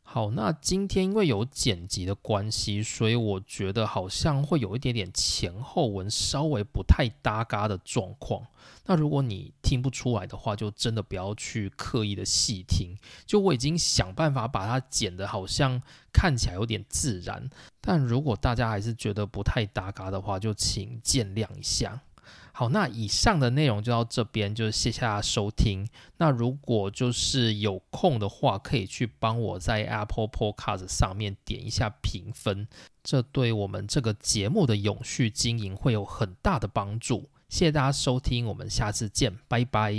好，那今天因为有剪辑的关系，所以我觉得好像会有一点点前后文稍微不太搭嘎的状况。那如果你听不出来的话，就真的不要去刻意的细听。就我已经想办法把它剪得好像看起来有点自然，但如果大家还是觉得不太搭嘎的话，就请见谅一下。好，那以上的内容就到这边，就谢谢大家收听。那如果就是有空的话，可以去帮我在 Apple Podcast 上面点一下评分，这对我们这个节目的永续经营会有很大的帮助。谢谢大家收听，我们下次见，拜拜。